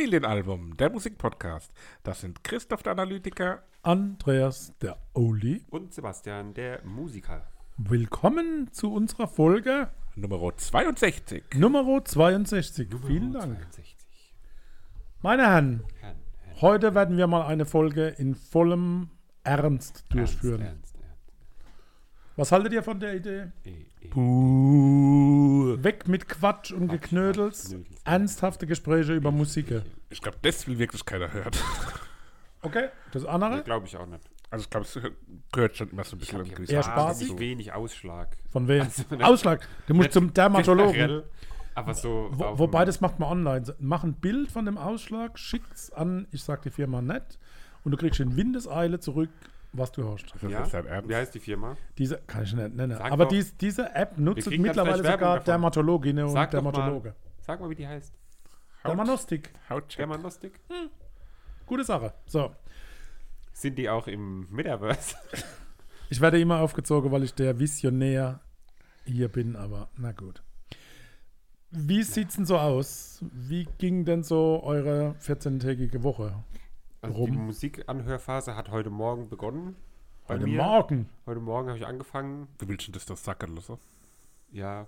Familienalbum, der Musikpodcast. Das sind Christoph der Analytiker. Andreas der Oli. Und Sebastian, der Musiker. Willkommen zu unserer Folge Nummer 62. Nummer 62. Vielen Dank. 62. Meine Herren, Herrn, Herrn. heute werden wir mal eine Folge in vollem Ernst durchführen. Ernst, ernst, Was haltet ihr von der Idee? ernst. Puh. Weg mit Quatsch und Geknödels. Knödels. Ernsthafte Gespräche über Musik. Ich glaube, das will wirklich keiner hören. Okay, das Nee, andere? glaube ich auch nicht. Also ich glaube, es gehört schon immer so ein bisschen gewisse Eher spaßig? wenig Ausschlag. Von wem? Also, Ausschlag. Du musst zum Dermatologen. Aber so. Wo, wobei, das macht man online. Mach ein Bild von dem Ausschlag, schick's an, ich sag die Firma nett, und du kriegst in Windeseile zurück, was du hast. Das ist Ja? Wie heißt die Firma? Diese kann ich nicht nennen. Sag Aber doch. dies, diese App nutzt mittlerweile sogar davon. Dermatologinnen und Sag doch mal. Dermatologe. Sag mal, wie die heißt. Dermanostik. Hautcheck. Germanostik? Gute Sache. So. Sind die auch im Metaverse? Ich werde immer aufgezogen, weil ich der Visionär hier bin, aber na gut. Wie sieht's denn so aus? Wie ging denn so eure 14-tägige Woche? Also Warum? die Musikanhörphase hat heute Morgen begonnen. Bei Heute mir. Morgen. Heute Morgen habe ich angefangen. Wie willst du das doch sacken lassen? Ja,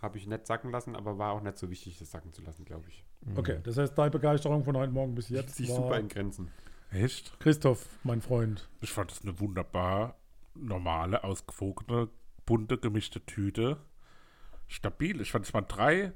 habe ich nicht sacken lassen, aber war auch nicht so wichtig, das sacken zu lassen, glaube ich. Okay, das heißt, deine Begeisterung von heute Morgen bis jetzt sich war super in Grenzen. Echt? Christoph, mein Freund. Ich fand es eine wunderbar normale, ausgewogene, bunte, gemischte Tüte. Stabil. Ich fand es waren drei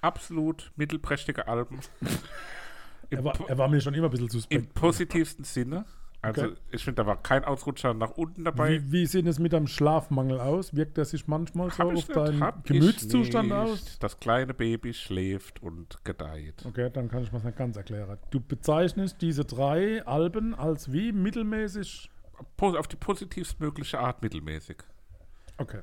absolut mittelprächtige Alben. Im, Er war, er war mir schon immer ein bisschen Im suspekt. positivsten Sinne. Also Okay. ich finde, da war kein Ausrutscher nach unten dabei. Wie, wie sieht es mit deinem Schlafmangel aus? Wirkt er sich manchmal so Hab ich auf nicht, deinen Gemütszustand aus? Das kleine Baby schläft und gedeiht. Okay, dann kann ich mir das nicht ganz erklären. Du bezeichnest diese drei Alben als wie mittelmäßig. Auf die positivstmögliche Art mittelmäßig. Okay.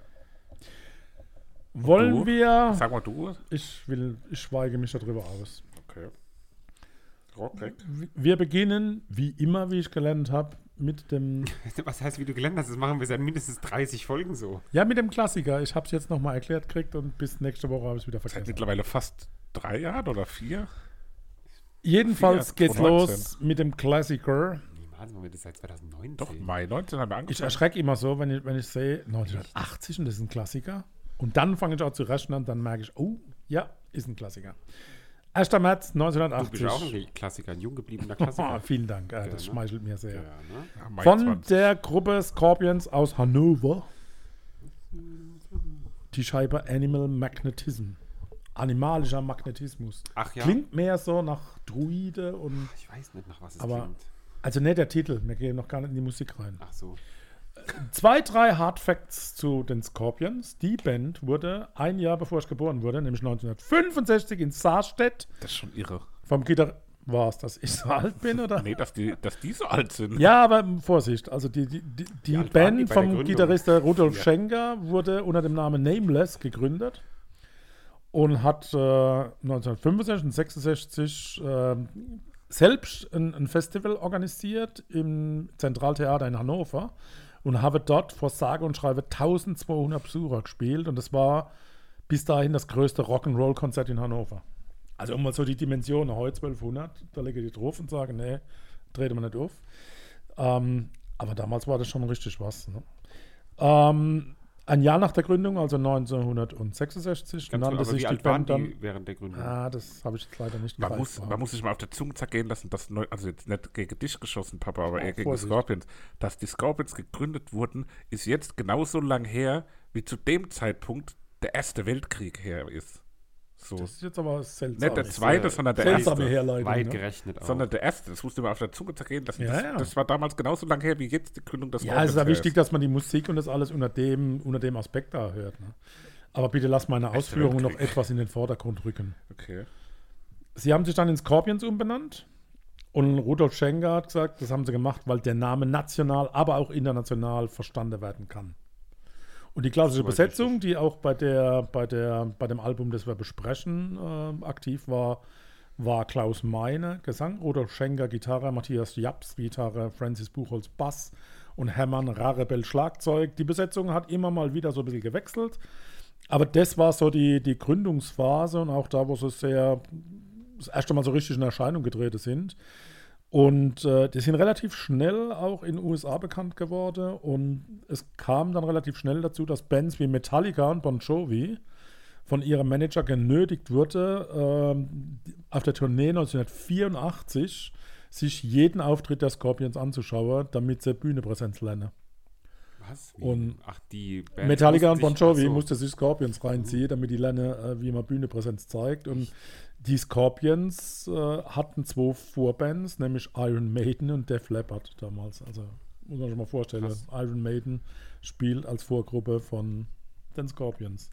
Wollen du? wir. Sag mal du. Ich will, ich schweige mich darüber aus. Rockreck. Wir beginnen, wie immer, wie ich gelernt habe, mit dem. Was heißt, wie du gelernt hast? Das machen wir seit mindestens 30 Folgen so. Ja, mit dem Klassiker. Ich habe es jetzt nochmal erklärt gekriegt und bis nächste Woche habe ich es wieder Seit vergessen. mittlerweile fast drei Jahren oder vier. Jedenfalls Vier, geht's 2019. los mit dem Klassiker. Niemals machen wir das seit 2019. Doch, Mai 19 haben wir Ich angefangen. erschrecke immer so, wenn ich, wenn ich sehe 1980 und das ist ein Klassiker. Und dann fange ich auch zu rechnen und dann merke ich, oh, ja, ist ein Klassiker. 1. März Du bist 1980. auch ein Klassiker, ein jung gebliebener Oh, Klassiker. vielen Dank, äh, Ja, das schmeichelt mir sehr. Ja, ne? Ja, Von 20. der Gruppe Scorpions aus Hannover. Die Scheibe Animal Magnetism. Animalischer Magnetismus. Ach ja, Klingt mehr so nach Druide und. ich weiß nicht, nach was es Aber- klingt. Also nicht der Titel, wir gehen noch gar nicht in die Musik rein. Ach so. Zwei, drei Hard Facts zu den Scorpions. Die Band wurde ein Jahr bevor ich geboren wurde, nämlich 1965 in Saarstedt Das ist schon irre. vom Gitarr. War es, dass ich so alt bin, oder? Nee, dass die, dass die so alt sind. Ja, aber Vorsicht, also die, die, die, die die Band der vom Gründung? Gitarrist der Rudolf Ja. Schenker wurde unter dem Namen Nameless gegründet und hat äh, 1965 und 66 äh, selbst ein, ein Festival organisiert im Zentraltheater in Hannover und habe dort vor sage und schreibe 1200 Besucher gespielt und das war bis dahin das größte Rock'n'Roll-Konzert in Hannover. Also um mal so die Dimensionen, heute 1200, da lege ich drauf und sage, nee, dreht man nicht auf. Ähm, aber damals war das schon richtig was. Ne? Ähm, ein Jahr nach der Gründung, also 1966, Ganz nannte aber sich wie die alt waren Band dann. die während der Gründung? Ah, das habe ich jetzt leider nicht Man muss, man muss sich mal auf der Zunge zergehen lassen, dass, neu- also jetzt nicht gegen dich geschossen, Papa, aber Oh, eher gegen Vorsicht. die Scorpions, dass die Scorpions gegründet wurden, ist jetzt genauso lang her, wie zu dem Zeitpunkt der Erste Weltkrieg her ist. So. Das ist jetzt aber seltsam. Nicht der zweite, äh, sondern der Seltsame erste. Herleitung. Weit Ne? gerechnet auch. Sondern der erste, das musst du mal auf der Zunge zergehen lassen. Ja, das, ja. das war damals genauso lang her, wie jetzt die Gründung des Ja, es ist ja wichtig, dass man die Musik und das alles unter dem, unter dem Aspekt da hört. Ne? Aber bitte lass meine Ausführungen noch etwas in den Vordergrund rücken. Okay. Sie haben sich dann in Scorpions umbenannt. Und Rudolf Schenker hat gesagt, das haben sie gemacht, weil der Name national, aber auch international verstanden werden kann. Und die klassische Besetzung, die auch bei, der, bei, der, bei dem Album, das wir besprechen, äh, aktiv war, war Klaus Meine, Gesang, Rudolf Schenker, Gitarre, Matthias Japs, Gitarre, Francis Buchholz, Bass und Hermann Rarebell, Schlagzeug. Die Besetzung hat immer mal wieder so ein bisschen gewechselt. Aber das war so die, die Gründungsphase und auch da, wo sie sehr das erste Mal so richtig in Erscheinung getreten sind. Und äh, die sind relativ schnell auch in den USA bekannt geworden. Und es kam dann relativ schnell dazu, dass Bands wie Metallica und Bon Jovi von ihrem Manager genötigt wurde, ähm, auf der Tournee 1984 sich jeden Auftritt der Scorpions anzuschauen, damit sie Bühnepräsenz lernen. Was? Wie? Und Ach, die Band Metallica und Bon Jovi so. musste sich Scorpions reinziehen, damit die lernen, äh, wie man Bühnepräsenz zeigt. Und die Scorpions äh, hatten zwei Vorbands, nämlich Iron Maiden und Def Leppard damals. Also muss man sich mal vorstellen, Krass. Iron Maiden spielt als Vorgruppe von den Scorpions.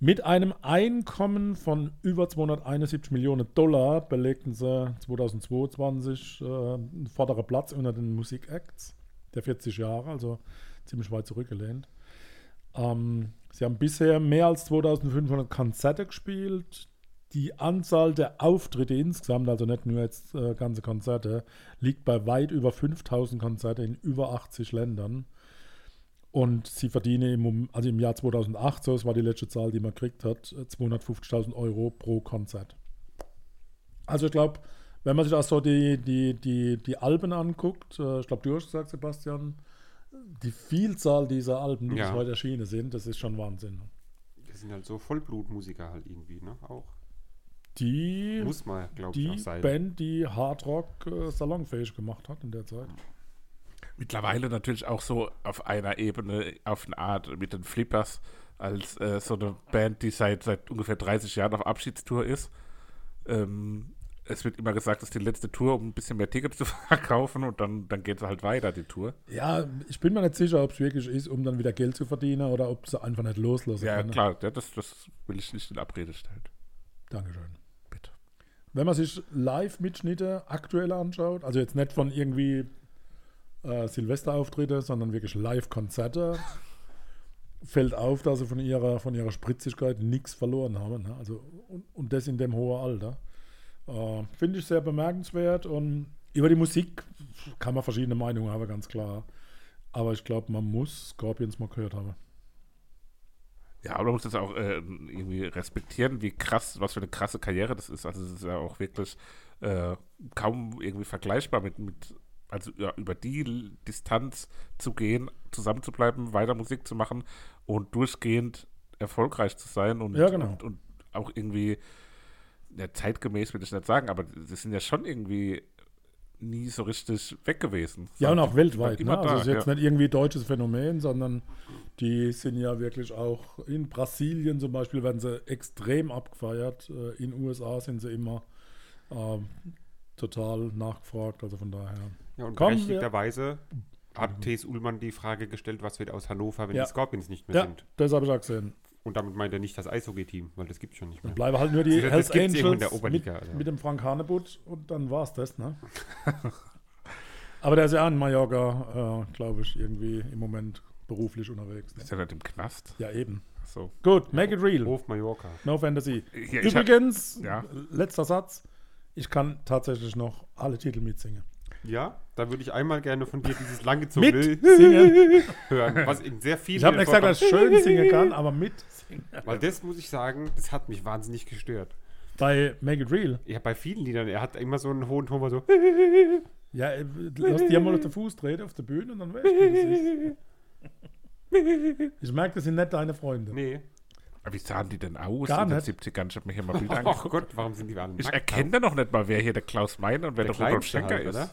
Mit einem Einkommen von über 271 Millionen Dollar belegten sie 2022 äh, einen vorderen Platz unter den Musikacts der 40 Jahre, also ziemlich weit zurückgelehnt. Ähm, sie haben bisher mehr als 2500 Konzerte gespielt. Die Anzahl der Auftritte insgesamt, also nicht nur jetzt äh, ganze Konzerte, liegt bei weit über 5000 Konzerte in über 80 Ländern. Und sie verdienen im, also im Jahr 2008, so das war die letzte Zahl, die man gekriegt hat, äh, 250.000 Euro pro Konzert. Also ich glaube, wenn man sich auch so die, die, die, die Alben anguckt, äh, ich glaube, du hast gesagt, Sebastian, die Vielzahl dieser Alben, die Ja. bis heute erschienen sind, das ist schon Wahnsinn. Das sind halt so Vollblutmusiker halt irgendwie, ne? Auch. Die, Muss man, glaube ich, die auch sein. Band, die Hardrock äh, salonfähig gemacht hat in der Zeit. Mittlerweile natürlich auch so auf einer Ebene, auf eine Art mit den Flippers, als äh, so eine Band, die seit, seit ungefähr 30 Jahren auf Abschiedstour ist. Ähm, es wird immer gesagt, das ist die letzte Tour, um ein bisschen mehr Tickets zu verkaufen und dann, dann geht es halt weiter, die Tour. Ja, ich bin mir nicht sicher, ob es wirklich ist, um dann wieder Geld zu verdienen oder ob sie einfach nicht loslassen Ja, können. klar, ja, das, das will ich nicht in Abrede stellen. Dankeschön. Wenn man sich Live-Mitschnitte aktuell anschaut, also jetzt nicht von irgendwie äh, Silvesterauftritte, sondern wirklich Live-Konzerte, fällt auf, dass sie von ihrer, von ihrer Spritzigkeit nichts verloren haben. Ne? Also, und, und das in dem hohen Alter. Äh, Finde ich sehr bemerkenswert und über die Musik kann man verschiedene Meinungen haben, ganz klar. Aber ich glaube, man muss Scorpions mal gehört haben. Ja, aber man muss das auch äh, irgendwie respektieren, wie krass, was für eine krasse Karriere das ist. Also es ist ja auch wirklich äh, kaum irgendwie vergleichbar mit, mit also ja, über die Distanz zu gehen, zusammen zu bleiben, weiter Musik zu machen und durchgehend erfolgreich zu sein und, Ja, genau. und, und auch irgendwie ja, zeitgemäß will ich nicht sagen, aber sie sind ja schon irgendwie nie so richtig weg gewesen. Ja, und auch weltweit. Ne? Also da, es ist jetzt ja. nicht irgendwie deutsches Phänomen, sondern die sind ja wirklich auch in Brasilien zum Beispiel werden sie extrem abgefeiert. Äh, In USA sind sie immer ähm, total nachgefragt. Also von daher. Ja, und Kommen wir- berechtigterweise hat T.S. Ullmann die Frage gestellt, was wird aus Hannover, wenn Ja. die Scorpions nicht mehr Ja, sind. das habe ich auch gesehen. Und damit meint er nicht das Eishockey-Team, weil das gibt es schon nicht mehr. Dann bleiben halt nur die Das Hells in der Angels mit, Oberliga, also. mit dem Frank Hanebut und dann war es das. Ne? Aber der ist ja auch in Mallorca, äh, glaube ich, irgendwie im Moment beruflich unterwegs. Ne? Ist ja nicht im Knast. Ja, eben. So. Gut, make it real. Hof Mallorca. No Fantasy. Ja, ich hab- Übrigens, ja. letzter Satz. Ich kann tatsächlich noch alle Titel mitsingen. Ja, da würde ich einmal gerne von dir dieses langgezogene Mitsingen. hören, was in sehr vielen Ich habe nicht gesagt, dass ich schön singen kann, aber mitsingen. Weil das muss ich sagen, das hat mich wahnsinnig gestört. Bei Make It Real. Ja, bei vielen Liedern, er hat immer so einen hohen Ton, wo so. Ja, äh, lass dir mal auf den Fuß treten auf der Bühne und dann weißt du, wie das ist. Ich merke, das sind nicht deine Freunde. Nee. Aber wie sahen die denn aus Gar in den nicht. 70ern? Ich habe mir hier mal Bilder Oh angeguckt. Gott, warum sind die alle Ich erkenne da noch nicht mal, wer hier der Klaus Meiner und wer Der der, Rudolf halt, ist. oder?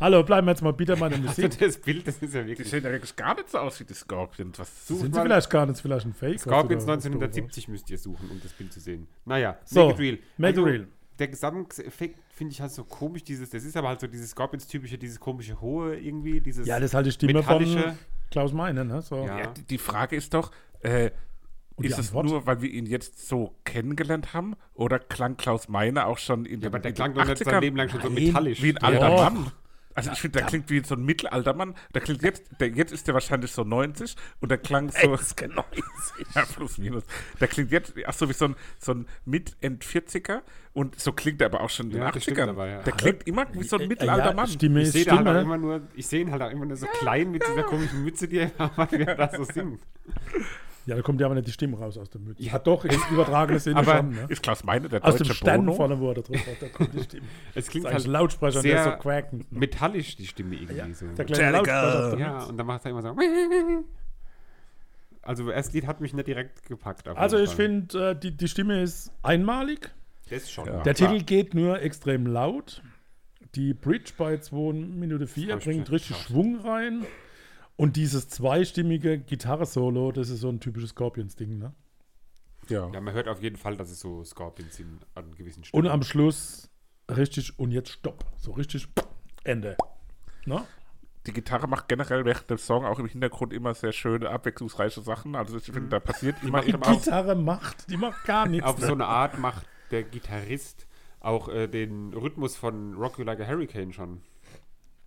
Hallo, bleiben wir jetzt mal bitte bei der Also Musik. das Bild, das ist ja Die wirklich. sehen ja wirklich gar nicht so aus wie die Scorpions. Was Such Sind sie mal- vielleicht gar nicht, vielleicht ein Fake? Scorpions da- 1970 müsst ihr suchen, um das Bild zu sehen. Naja, So, Make It Real. Make also, It Real. Der Gesamteffekt finde ich halt so komisch, dieses, das ist aber halt so dieses Scorpions-typische, dieses komische Hohe irgendwie, dieses Ja, das ist halt die Stimme von Klaus Meine, ne? So. Ja. Ja, die, die Frage ist doch, äh, Und ist es nur, weil wir ihn jetzt so kennengelernt haben? Oder klang Klaus Meiner auch schon in Ja, aber der klang doch nicht sein 80ern Leben lang schon so metallisch. wie ein Der- alter Doch. Mann? Also ich finde, der klingt wie so ein mittelalter Mann. Der klingt jetzt, der, jetzt ist der wahrscheinlich so 90 und der klang so. ja, plus minus. Der klingt jetzt, ach so, wie so ein, so ein Mit-End-40er und so klingt er aber auch schon in den Ja, das stimmt 80ern. aber, ja. Der klingt immer wie so ein Äh, mittelalter ja, Mann. Stimme Ich sehe halt auch Stimme. immer nur, ich sehe ihn halt auch immer nur so klein mit dieser komischen Mütze, die er hat, wie er da so singt. Ja, da kommt ja aber nicht die Stimme raus aus der Mütze. Ja. Hat doch, ist übertragene Sinne Aber schon, ne? ist Klaus Meine der Aus dem deutsche Stern Bono? vorne wurde drauf, da kommt die Stimme. Es Das klingt ist halt ein Lautsprecher, der sehr so quaken. metallisch, die Stimme irgendwie Ja, so. der kleine Lautsprecher. auf der Ja, und dann macht er immer so. Also, das Lied hat mich nicht direkt gepackt. auf Also ich finde, äh, die, die Stimme ist einmalig. Das schon. Ja. Der klar. Titel geht nur extrem laut. Die Bridge bei 2 Minute 4 hab ich bringt richtig geschaut. Schwung rein. Und dieses zweistimmige Gitarre-Solo, das ist so ein typisches Scorpions-Ding. Ne? Ja. Ja, man hört auf jeden Fall, dass es so Scorpions sind an gewissen Und Stellen. am Schluss richtig und jetzt Stopp. So richtig Ende. Ne? Die Gitarre macht generell während dem Song auch im Hintergrund immer sehr schöne, abwechslungsreiche Sachen. Also ich finde, da passiert immer macht Die aber auch- Gitarre macht, die macht gar nichts. auf ne? so eine Art macht der Gitarrist auch äh, den Rhythmus von Rock You Like a Hurricane schon.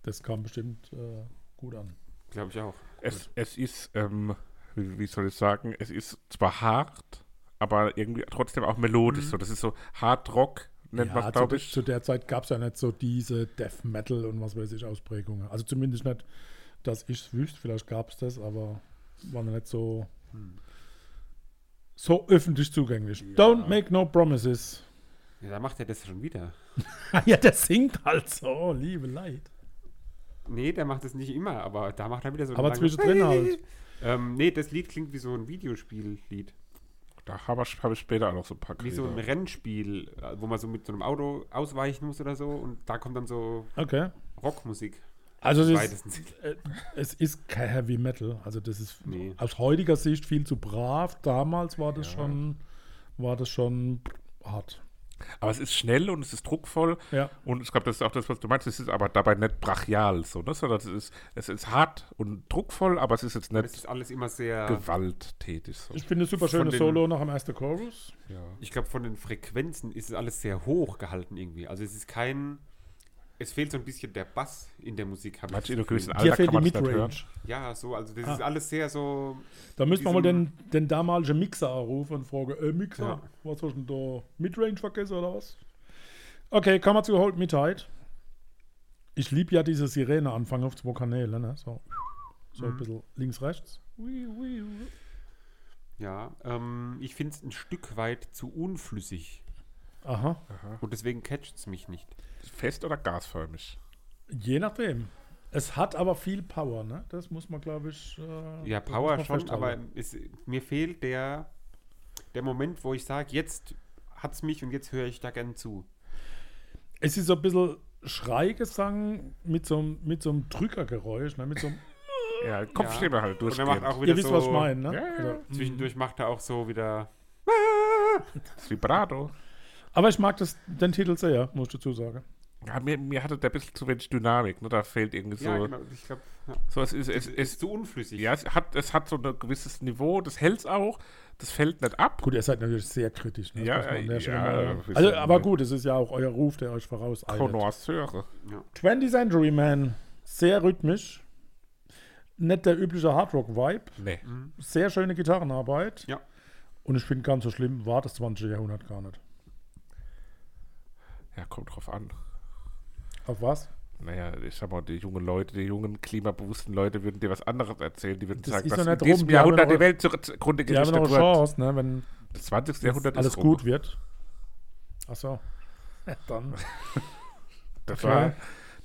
Das kam bestimmt äh, gut an. Glaube ich auch. Es, es ist, ähm, wie, wie soll ich sagen, es ist zwar hart, aber irgendwie trotzdem auch melodisch. So, das ist so Hard Rock, nennt man Ja, es, zu, glaube ich. zu der Zeit gab es ja nicht so diese Death Metal und was weiß ich Ausprägungen. Also zumindest nicht, dass ich es wüsste. Vielleicht gab es das, aber war noch nicht so, so öffentlich zugänglich. Don't make no promises. Ja, da macht er das schon wieder. ja, der singt halt so, liebe Leid. Nee, der macht das nicht immer, aber da macht er wieder so ein Aber zwischendrin halt. Ähm, nee, das Lied klingt wie so ein Videospiellied. Da habe ich, hab ich später auch noch so ein paar Wie so ein. Rennspiel, wo man so mit so einem Auto ausweichen muss oder so und da kommt dann so Okay. Rockmusik. Also es ist, äh, es ist kein Heavy Metal. Also das ist Nee. aus heutiger Sicht viel zu brav. Damals war das Ja. schon, war das schon hart. Aber es ist schnell und es ist druckvoll. Ja. Und ich glaube, das ist auch das, was du meinst. Es ist aber dabei nicht brachial, so, ne? sondern es ist, es ist hart und druckvoll, aber es ist jetzt nicht ist alles immer sehr. gewalttätig. So. Ich finde super Von schönes Solo nach dem ersten Chorus. Ja. Ich glaube, von den Frequenzen ist es alles sehr hoch gehalten irgendwie. Also es ist kein. Es fehlt so ein bisschen der Bass in der Musik. hab ich. Hier Alter fehlt kann die man hören. Midrange. Ja, so, also das Ah. ist alles sehr so. Da müssen wir mal den, den damaligen Mixer anrufen und fragen, äh, Mixer, Ja. was hast du denn da? Midrange vergessen oder was? Okay, kommen wir zu Hold Me Tight. Ich liebe ja diese Sirene-Anfang auf zwei Kanäle, ne? So, so ein Mhm. bisschen links, rechts. Ja, ähm, ich finde es ein Stück weit zu unflüssig. Aha, Und deswegen catcht es mich nicht. Fest oder gasförmig? je nachdem. Es hat aber viel Power, ne? Das muss man, glaube ich. äh, Ja, Power schon, festhalten. aber es, mir fehlt der, der Moment, wo ich sage, jetzt hat es mich und jetzt höre ich da gern zu. Es ist so ein bisschen Schreigesang mit so, einem- mit so einem Drückergeräusch, ne? Mit so einem, Ja, Kopfstimme halt Und er durchgehend. macht auch wieder ihr wisst, so, was ich meine, ne? Ja, ja. Oder- Zwischendurch macht er auch so wieder. Das Vibrato. Aber ich mag das, den Titel sehr, muss ich dazu sagen. Ja, mir, mir hatte der ein bisschen zu wenig Dynamik. Ne? Da fehlt irgendwie so. Ja, genau. Ich glaube, ja. so es ist, es, es es, ist zu unflüssig. ja, es hat, es hat so ein gewisses Niveau, das hält es auch, das fällt nicht ab. Gut, ihr seid natürlich sehr kritisch. Ne? Ja, ja, mal- wir also, aber gut, es ist ja auch euer Ruf, der euch voraus eilt. Connoisseure. Ja. 20th Century Man, sehr rhythmisch. Nicht der übliche Hardrock-Vibe. Nee. Sehr schöne Gitarrenarbeit. Ja. Und ich finde, ganz so schlimm war das 20. Jahrhundert gar nicht. Ja, kommt drauf an. Auf was? Naja, ich sag mal, die jungen Leute, die jungen klimabewussten Leute würden dir was anderes erzählen. Die würden Das sagen, ist dass in diesem rum, die haben Jahrhundert noch- die Welt zugrunde Die haben noch gerichtet eine wird. Chance, ne, wenn Das 20. Jahrhundert alles ist rum. gut wird. Achso. Dann. Das Okay. war,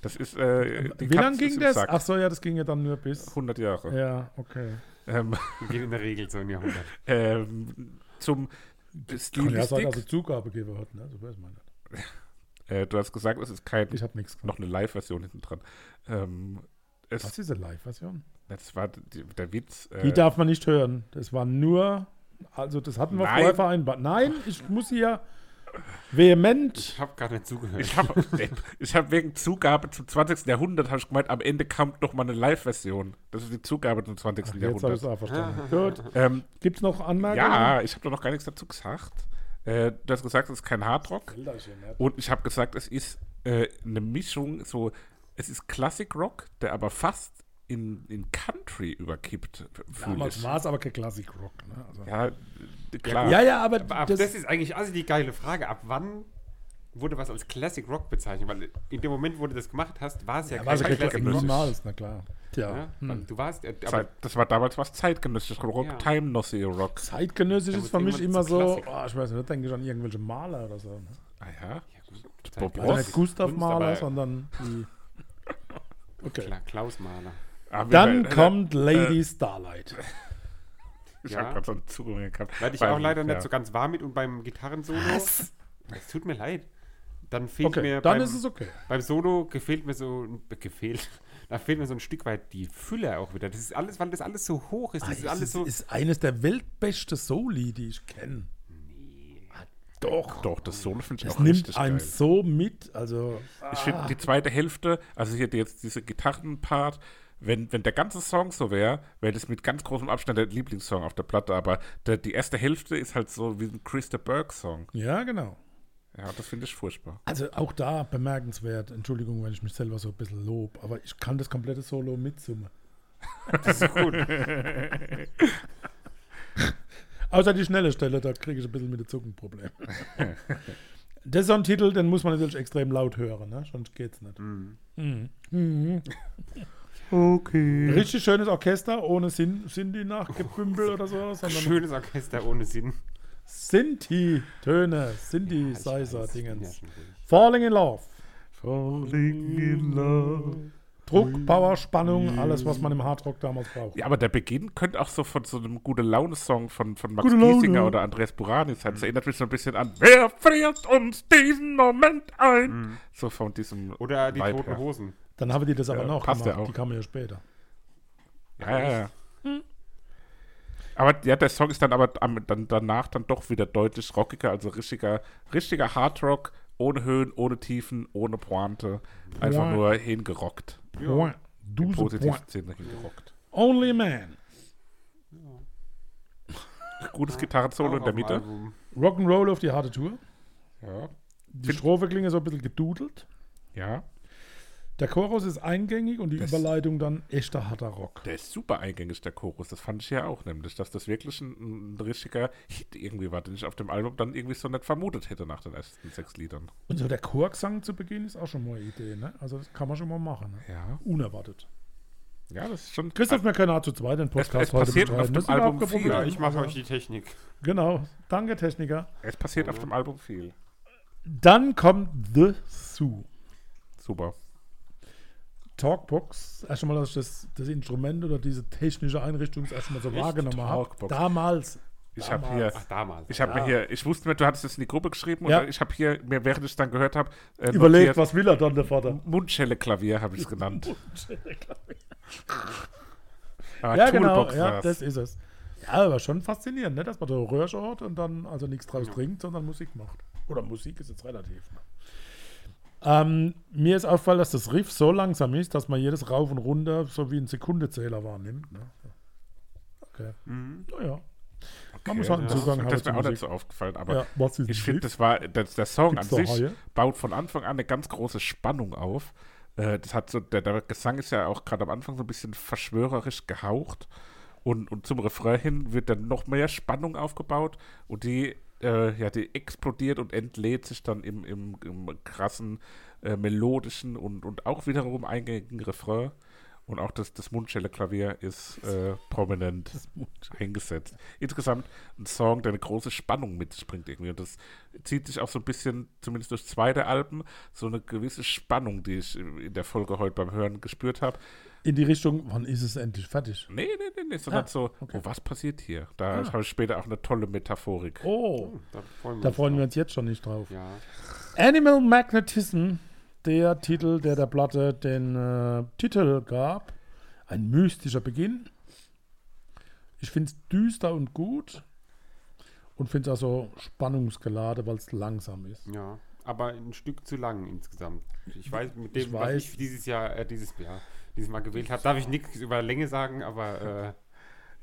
das ist, äh, die Wie lange ging das? Sack. Achso, ja, das ging ja dann nur bis. 100 Jahre. Ja, okay. Ähm, gehen in der Regel so ein Jahrhundert. ähm, zum Kann ja sein, Stilistik. dass es Zugabe gegeben hat, ne? So weiß man nicht. äh, du hast gesagt, es ist kein, Ich habe nichts noch eine Live-Version hinten dran. Ähm, es, Was ist eine Live-Version? das war die, der Witz. Äh, Die darf man nicht hören. Das war nur, also das hatten wir Nein. vorher vereinbart. Nein, ich muss hier vehement. Ich habe gar nicht zugehört. ich habe ich hab wegen Zugabe zum 20. Jahrhundert, habe ich gemeint, am Ende kommt noch mal eine Live-Version. Das ist die Zugabe zum 20. Ach, jetzt habe ich es Jahrhundert. auch verstanden. Gut. Ähm, Gibt es noch Anmerkungen? ja, ich habe da noch gar nichts dazu gesagt. Äh, du hast gesagt, es ist kein Hardrock. Und ich habe gesagt, es ist äh, eine Mischung, so, es ist Classic Rock, der aber fast in, in Country überkippt, Damals war es aber kein Classic Rock. Ne? Also, Ja, klar. ja, ja, aber Aber ab, das, das, ist eigentlich also die geile Frage. Ab wann wurde was als Classic Rock bezeichnet, weil in dem Moment, wo du das gemacht hast, war es ja, Ja, kein Classic Rock. niemals, na klar. Tja. Ja? weil Du warst, äh, aber Zeit, das war damals was zeitgenössisches Rock, Ja. Time Nossy Rock. Zeitgenössisch ist für mich immer so, oh, ich weiß nicht, da denke ich an irgendwelche Maler oder so. ne? Ah ja. ja, gut, Also nicht Gustav Kunst, Mahler, aber- sondern die. Okay. Kla Klaus Mahler. Ah, wir- Dann äh, kommt Lady Starlight. Ich Ja. habe gerade so einen Zugriff gehabt. Werde ich auch leider nicht ja. so ganz warm mit und beim Gitarrensolo. Es tut mir leid. Dann fehlt Okay, mir dann beim, ist es okay. beim Solo gefehlt mir so ein- äh, gefehlt. Da fehlt mir so ein Stück weit die Fülle auch wieder. Das ist alles, weil das alles so hoch ist. Das ist Ah, alles es so. ist eines der weltbesten Soli, die ich kenne. Ah, Doch. Doch, das Solo finde ich Es auch nimmt richtig einem geil. so mit. Also, Ich finde die zweite Hälfte, also hier jetzt diese Gitarrenpart, wenn, wenn der ganze Song so wäre, wäre das mit ganz großem Abstand der Lieblingssong auf der Platte, aber der, die erste Hälfte ist halt so wie ein Christa Burke-Song. ja, genau. Ja, das finde ich furchtbar. Also auch da bemerkenswert. Entschuldigung, wenn ich mich selber so ein bisschen lob, aber ich kann das komplette Solo mitsummen. Das ist gut. Außer die schnelle Stelle, da kriege ich ein bisschen mit dem Zuckenproblem. das ist so ein Titel, den muss man natürlich extrem laut hören, ne? sonst geht's nicht. Mhm. Okay. Richtig schönes Orchester, ohne Sin Sinti nachgebümbel oder so, Schönes Orchester ohne Sinn. Sinti-Töne, bin ja. Falling in Love. Falling in love. Druck, Power, Spannung, alles, was man im Hardrock damals braucht. Ja, aber der Beginn könnte auch so von so einem gute Laune-Song von, von Max Gute Laune. Giesinger oder Andreas Burani sein. Das erinnert mich so ein bisschen an Wer friert uns diesen Moment ein? So von diesem Oder die Vibe Toten her. Hosen. Dann haben die das aber Ja, noch passt ja gemacht. auch. Die kamen ja später. Ja, ja, ja. Aber ja, der Song ist dann aber dann, danach dann doch wieder deutlich rockiger, also richtiger, richtiger Hardrock, ohne Höhen, ohne Tiefen, ohne Pointe. Einfach Ja. nur hingerockt. Point. Im positiven Point. Sinne hingerockt. Only Man. Gutes Gitarrensolo in der Mitte. Rock'n'Roll auf die harte Tour. Ja. Die Find- Strophe klingt so ein bisschen gedudelt. ja. Der Chorus ist eingängig und die Das- Überleitung dann echter harter Rock. Der ist super eingängig, der Chorus. Das fand ich ja auch nämlich, dass das wirklich ein, ein richtiger Hit irgendwie war, den ich auf dem Album dann irgendwie so nicht vermutet hätte nach den ersten sechs Liedern. Und so der Chorgesang zu Beginn ist auch schon mal eine Idee, ne? Also das kann man schon mal machen. Ne? Ja. Unerwartet. Ja, das ist schon. Christoph, wir können auch zu zweit den Podcast es heute passiert auf dem Album viel. Ja, ich mache euch die Technik. Genau. Danke, Techniker. Es passiert auf dem Album viel. Dann kommt The Sue. Super. Talkbox. Erst mal, dass ich das, das Instrument oder diese technische Einrichtung das erste Mal so Echt? wahrgenommen habe. Damals. Ich habe hier. Ach, damals. Ich habe Ja. mir hier, ich wusste mir, du hattest es in die Gruppe geschrieben Ja. und ich habe hier, mir, während ich es dann gehört habe, äh, Überlegt, notiert, was will er dann, der Vater? Mundschelle-Klavier habe ich es genannt. Ah, ja, genau. Ja, das ist es. Ja, aber schon faszinierend, ne? dass man da Röhrchen hat und dann also nichts draus trinkt, sondern Musik macht. Oder Musik ist jetzt relativ. Ne? Ähm, mir ist aufgefallen, dass das Riff so langsam ist, dass man jedes Rauf und Runter so wie ein Sekundezähler wahrnimmt. Ne? Okay. Mhm. Naja. Okay, Man muss halt einen das, Zugang haben Das ist mir auch nicht so aufgefallen, aber Ja, ich finde, das war, das, der Song Gibt's an sich Haie? baut von Anfang an eine ganz große Spannung auf. Äh, das hat so, der, der Gesang ist ja auch gerade am Anfang so ein bisschen verschwörerisch gehaucht. Und, und zum Refrain hin wird dann noch mehr Spannung aufgebaut und die, äh, ja, die explodiert und entlädt sich dann im, im, im krassen, äh, melodischen und, und auch wiederum eingängigen Refrain. Und auch das, das Mundschelle-Klavier ist äh, prominent eingesetzt. Insgesamt ein Song, der eine große Spannung mit sich bringt irgendwie. Und das zieht sich auch so ein bisschen, zumindest durch zwei der Alben, so eine gewisse Spannung, die ich in der Folge heute beim Hören gespürt habe. In die Richtung, wann ist es endlich fertig? Nee, nee, nee, nee, sondern Ah, so, okay. oh, was passiert hier? Da Ah. habe ich später auch eine tolle Metaphorik. Oh, Da freuen wir da uns freuen wir uns jetzt schon nicht drauf. Ja. Animal Magnetism, der Titel, der der Platte den äh, Titel gab. Ein mystischer Beginn. Ich finde es düster und gut. Und finde es auch so spannungsgeladen, weil es langsam ist. Ja, aber ein Stück zu lang insgesamt. Ich weiß, mit Ich dem, was weiß. ich dieses Jahr, äh, dieses Jahr, dieses Mal gewählt habe, darf ich nichts über Länge sagen, aber äh,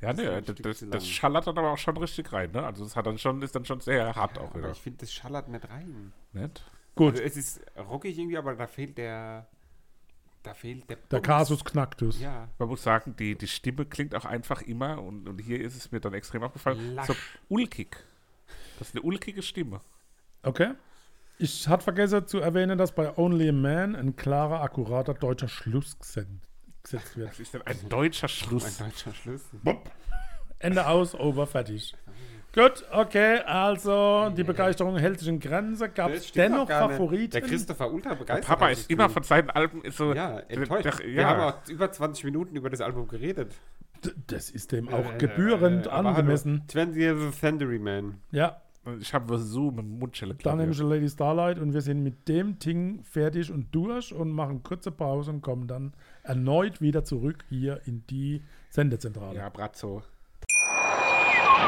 Ja, ein das, das, das schallert dann aber auch schon richtig rein, ne? Also es hat dann schon, ist dann schon sehr hart auch aber wieder. ich finde, das schallert nicht rein. Nicht? Gut, Also es ist rockig irgendwie, aber da fehlt der, da fehlt der der Bums. Kasus Knacktus. Ja, Man muss sagen, die, die Stimme klingt auch einfach immer, und, und hier ist es mir dann extrem aufgefallen, Lasch. so ulkig. Das ist eine ulkige Stimme. Okay. Ich hatte vergessen zu erwähnen, dass bei Only a Man ein klarer, akkurater deutscher Schluss gesetzt wird. Das ist denn ein deutscher Ein Schluss. deutscher Schluss. Ende aus, over, fertig. Gut, okay, also die Begeisterung hält sich in Grenzen. Gab es dennoch. Favoriten? Der Christopher ultra begeistert. Papa hab ich ist immer von seinen Alben so. Ja, enttäuscht. Doch, Wir haben ja. auch über 20 Minuten über das Album geredet. D- Das ist dem auch Äh, gebührend äh, angemessen. Hallo, 20 Years of Thundery Man. Ja, Ich habe so mit dem Mundschelle. dann nehme ich Lady Starlight und wir sind mit dem Ding fertig und durch und machen kurze Pause und kommen dann erneut wieder zurück hier in die Sendezentrale. Ja, Brazzo.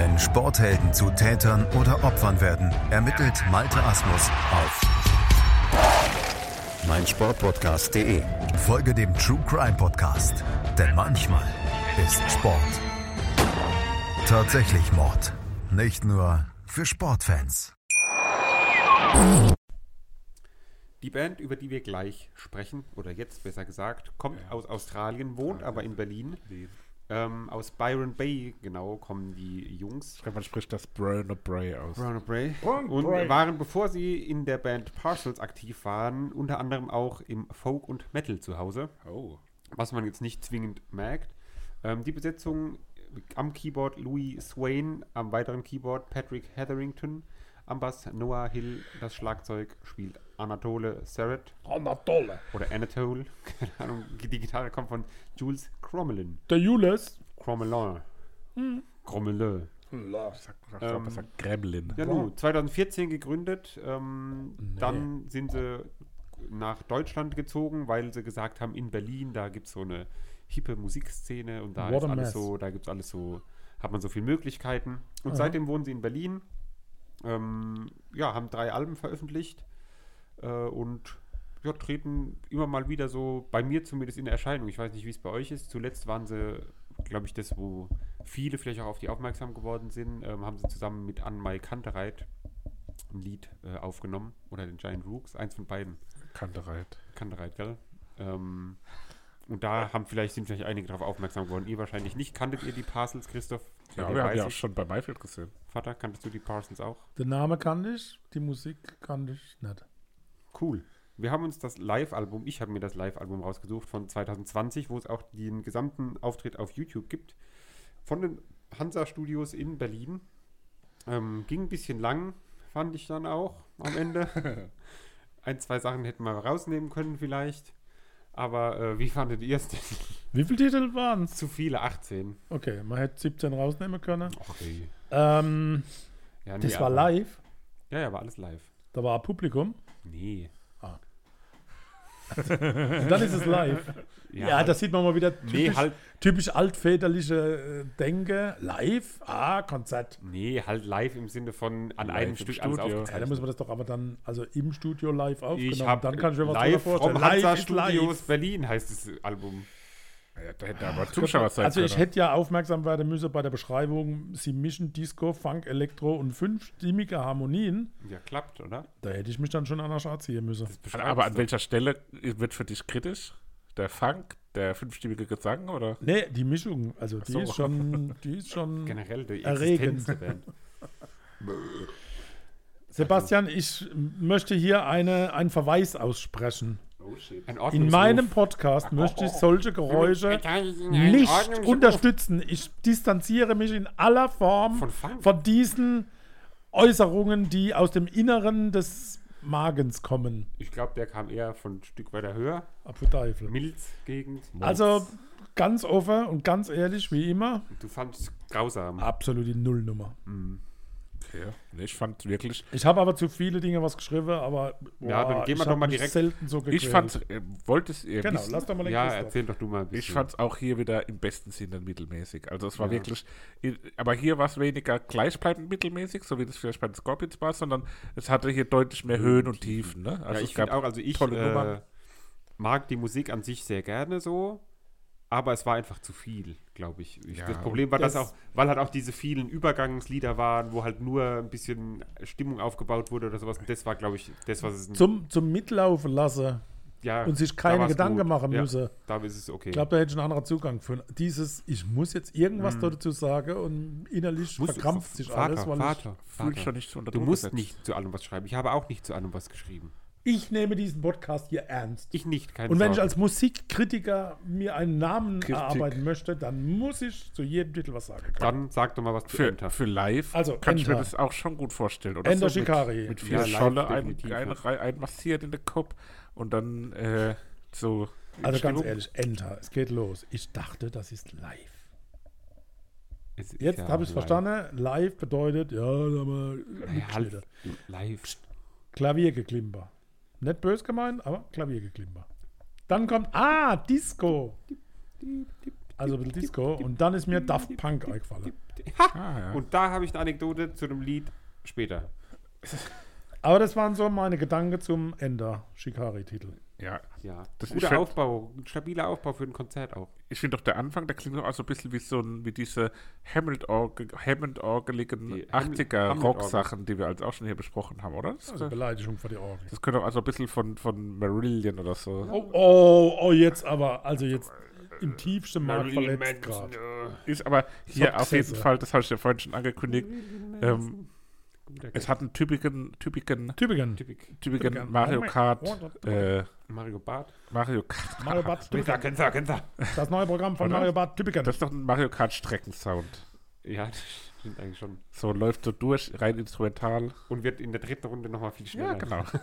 Wenn Sporthelden zu Tätern oder Opfern werden, ermittelt Malte Asmus auf meinsportpodcast.de. Folge dem True Crime Podcast, denn manchmal ist Sport tatsächlich Mord. Nicht nur für Sportfans. Die Band, über die wir gleich sprechen, oder jetzt besser gesagt, kommt aus Australien, wohnt aber in Berlin. Ähm, aus Byron Bay, genau, kommen die Jungs. Ich glaube, man spricht das Burner Bray aus. Brown Bray. Brown Und Bray. waren, bevor sie in der Band Parcels aktiv waren, unter anderem auch im Folk und Metal zu Hause. Oh. was man jetzt nicht zwingend merkt. Ähm, die Besetzung am Keyboard Louis Swain, am weiteren Keyboard Patrick Hetherington, am Bass Noah Hill, das Schlagzeug spielt Anatole Serret Anatole. oder Anatole, keine Ahnung, die Gitarre kommt von Jules Crommelin. Der Jules. Crommelin. Crommelin. Ich sag, ich glaub, das sagt Gremlin. Ja, nun, 2014 gegründet. Ähm, Dann sind sie nach Deutschland gezogen, weil sie gesagt haben, in Berlin, da gibt es so eine hippe Musikszene und da What ist alles so, da gibt es alles so, hat man so viele Möglichkeiten. Und seitdem wohnen sie in Berlin. Ähm, ja, haben drei Alben veröffentlicht äh, und ja, treten immer mal wieder so, bei mir zumindest in Erscheinung. Ich weiß nicht, wie es bei euch ist. Zuletzt waren sie, glaube ich, das, wo viele vielleicht auch auf die aufmerksam geworden sind, ähm, haben sie zusammen mit Anne-Mai Kantereit ein Lied äh, aufgenommen. Oder den Giant Rooks, eins von beiden. Kantereit. Kantereit, gell? Ähm, und da haben vielleicht, sind vielleicht einige darauf aufmerksam geworden. Ihr wahrscheinlich nicht. Kanntet ihr die Parcels, Christoph? Ja, wir haben ja auch schon bei Mayfield gesehen. Vater, kanntest du die Parsons auch? Der Name kannte ich, die Musik kannte ich nicht. Cool. Wir haben uns das Live-Album, ich habe mir das Live-Album rausgesucht von 2020, wo es auch den gesamten Auftritt auf YouTube gibt. Von den Hansa-Studios in Berlin. Ähm, ging ein bisschen lang, fand ich dann auch am Ende. ein, zwei Sachen hätten wir rausnehmen können vielleicht. Aber äh, wie fandet ihr es denn? Wie viele Titel waren es? Zu viele, 18. Okay, man hätte 17 rausnehmen können. Okay. Ähm, Ja, nee, das war live. Ja, ja, war alles live. Da war Publikum. Nee. Und dann ist es live. Ja, das sieht man mal wieder typisch, Nee, halt- typisch altväterliche äh, Denke. Live, ah, Konzert. Nee, halt live im Sinne von an Live einem Stück alles Studio. Ja, dann muss man das doch aber dann, also im Studio live aufgenommen. Ich habe dann kann ich mir was live vorstellen. Hansa ist Studios Berlin heißt das Album. Ja, da hätte aber Zuschauer sein Also ich hätte ja aufmerksam werden müssen bei der Beschreibung, sie mischen Disco, Funk, Elektro und fünfstimmige Harmonien. Ja, klappt, oder? Da hätte ich mich dann schon an der Schatz ziehen müssen. aber an welcher Stelle wird für dich kritisch? Der Funk, der fünfstimmige Gesang oder? Nee, die Mischung, also die so. ist schon, die ist schon Generell die Erregend. Sebastian, ich möchte hier eine, einen Verweis aussprechen. Ein In meinem Podcast möchte ich solche Geräusche nicht unterstützen. Ich distanziere mich in aller Form Von von diesen Äußerungen, die aus dem Inneren des Magens kommen. Ich glaube, der kam eher von ein Stück weiter höher. Apfelteufel. Milz-Gegend. Also ganz offen und ganz ehrlich, wie immer, Du fandst es grausam. absolut die Nullnummer. Okay. Nee, ich fand wirklich, Ich habe aber zu viele Dinge was geschrieben, aber Ja, dann gehen wir ich doch mal direkt- selten so ich fand, äh, wollte es ihr Genau, wissen? lass doch mal den Ja, Christoph. erzähl doch du mal ein bisschen. Ich fand es auch hier wieder im besten Sinne mittelmäßig. Also es war Ja. wirklich, aber hier war es weniger gleichbleibend mittelmäßig, so wie das vielleicht bei den Scorpions war, sondern es hatte hier deutlich mehr Höhen und Tiefen. Ne? ja, Also ich es gab finde auch, also ich tolle äh, mag die Musik an sich sehr gerne so, aber es war einfach zu viel, glaube ich. ich Ja, das Problem war, dass das- auch, weil halt auch diese vielen Übergangslieder waren, wo halt nur ein bisschen Stimmung aufgebaut wurde oder sowas. Und das war, glaube ich, das, was es Zum, zum Mitlaufen lassen ja, und sich keine Gedanken gut. machen ja, müssen. Da ist es okay. Ich glaube, da hätte ich einen anderen Zugang für dieses, ich muss jetzt irgendwas dazu sagen und innerlich Musst du- verkrampft sich Vater, alles, weil Vater, dich Vater. doch nicht so unter Du musst gesetzt. nicht zu allem was schreiben. Ich habe auch nicht zu allem was geschrieben. Ich, ich nehme diesen Podcast hier ernst. Ich nicht, keine Und wenn ich Sorge. als Musikkritiker mir einen Namen Kritik. erarbeiten möchte, dann muss ich zu jedem Titel was sagen können. Dann sag doch mal was zu Für, Enter. für live Also, kann ich mir Enter. das auch schon gut vorstellen. Oder Enter so mit, Shikari. mit viel Ja, live Scholle ein, ein, ja. rein- einmassiert in den Kopf und dann äh, so. Also ganz Stimmung. ehrlich, Enter, es geht los. Ich dachte, das ist live. Es ist Jetzt ja habe ich es live. verstanden. Live bedeutet, ja, sag mal, Ja, halt live. Klaviergeklimper. Nicht böse gemeint, aber Klaviergeklimper. Dann kommt, ah, Disco. Also ein bisschen Disco. Und dann ist mir Daft Punk eingefallen. Ah, ja. Und da habe ich eine Anekdote zu dem Lied später. Aber das waren so meine Gedanken zum Ender Shikari-Titel. Ja. Ja. Das ist Guter schon- Aufbau, ein stabiler Aufbau für ein Konzert auch. Ich finde doch der Anfang, der klingt doch auch so ein bisschen wie so ein, wie diese Hammond-orgel- Hammond-orgeligen Die Hammond- 80er Hammond-Orgel. Rock-Sachen, die wir als auch schon hier besprochen haben, oder? Das, Also Beleidigung für die Orgel. das könnte auch also ein bisschen von, von Marillion oder so. Oh, oh, oh, jetzt aber, also jetzt im tiefsten Mark verletzt gerade. Ist aber hier auf jeden Successor. Fall, das habe ich ja vorhin schon angekündigt, ähm, es hat einen typischen, typischen. Typik. typischen Mario Kart, äh, Mario Barth. Mario Kart, Mario Bart du, kennst du. Das neue Programm von Oder? Mario Bart Tübingen. das ist doch ein Mario Kart Streckensound. Ja, das stimmt eigentlich schon. So läuft so durch, rein instrumental. Und wird in der dritten Runde nochmal viel schneller. Ja, genau.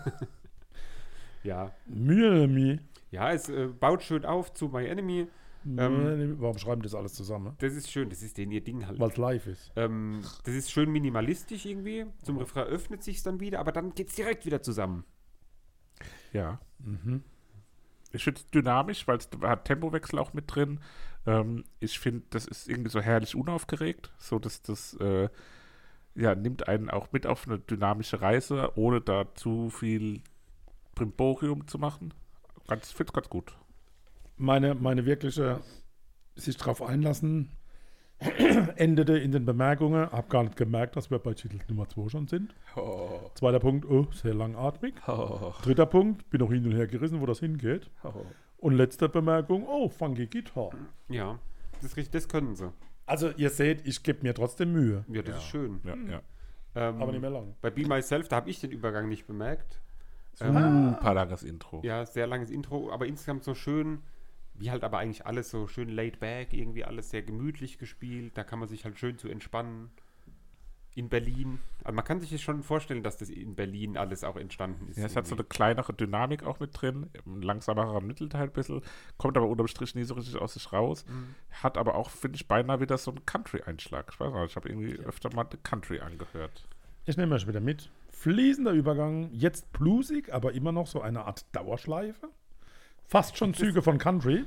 Ja, Mühe, ja es äh, baut schön auf zu My Enemy. Ähm, Warum schreiben das alles zusammen? Das ist schön, das ist den ihr Ding halt. Weil es live ist. Ähm, das ist schön minimalistisch irgendwie. Zum Refrain öffnet sich dann wieder, aber dann geht es direkt wieder zusammen. Ja. Ich finde es dynamisch, weil es hat Tempowechsel auch mit drin. Ähm, ich finde, das ist irgendwie so herrlich unaufgeregt. So, dass das äh, ja, nimmt einen auch mit auf eine dynamische Reise, ohne da zu viel Brimborium zu machen. Ganz, ich finde es ganz gut. Meine, meine wirkliche sich drauf einlassen endete in den Bemerkungen. Hab gar nicht gemerkt, dass wir bei Titel Nummer 2 schon sind. Zweiter Punkt, oh, sehr langatmig. Dritter Punkt, bin auch hin und her gerissen, wo das hingeht. Und letzte Bemerkung, oh, funky Guitar. Ja, das ist richtig, das können sie. Also ihr seht, ich gebe mir trotzdem Mühe. Ja, das ist schön. Ja, ja. Ähm, Aber nicht mehr lang. Bei Be Myself, da habe ich den Übergang nicht bemerkt. Super langes Intro. Ja, sehr langes Intro, aber insgesamt so schön, wie halt aber eigentlich alles so schön laid back, irgendwie alles sehr gemütlich gespielt. Da kann man sich halt schön zu entspannen. In Berlin. Also man kann sich jetzt schon vorstellen, dass das in Berlin alles auch entstanden ist. Ja, es hat so eine irgendwie. kleinere Dynamik auch mit drin, ein langsamerer Mittelteil ein bisschen, kommt aber unterm Strich nie so richtig aus sich raus. Mhm. Hat aber auch, finde ich, beinahe wieder so einen Country-Einschlag. Ich weiß nicht, ich habe irgendwie öfter mal Country angehört. Ich nehme euch wieder mit. Fließender Übergang, jetzt bluesig, aber immer noch so eine Art Dauerschleife. Fast schon Züge von Country.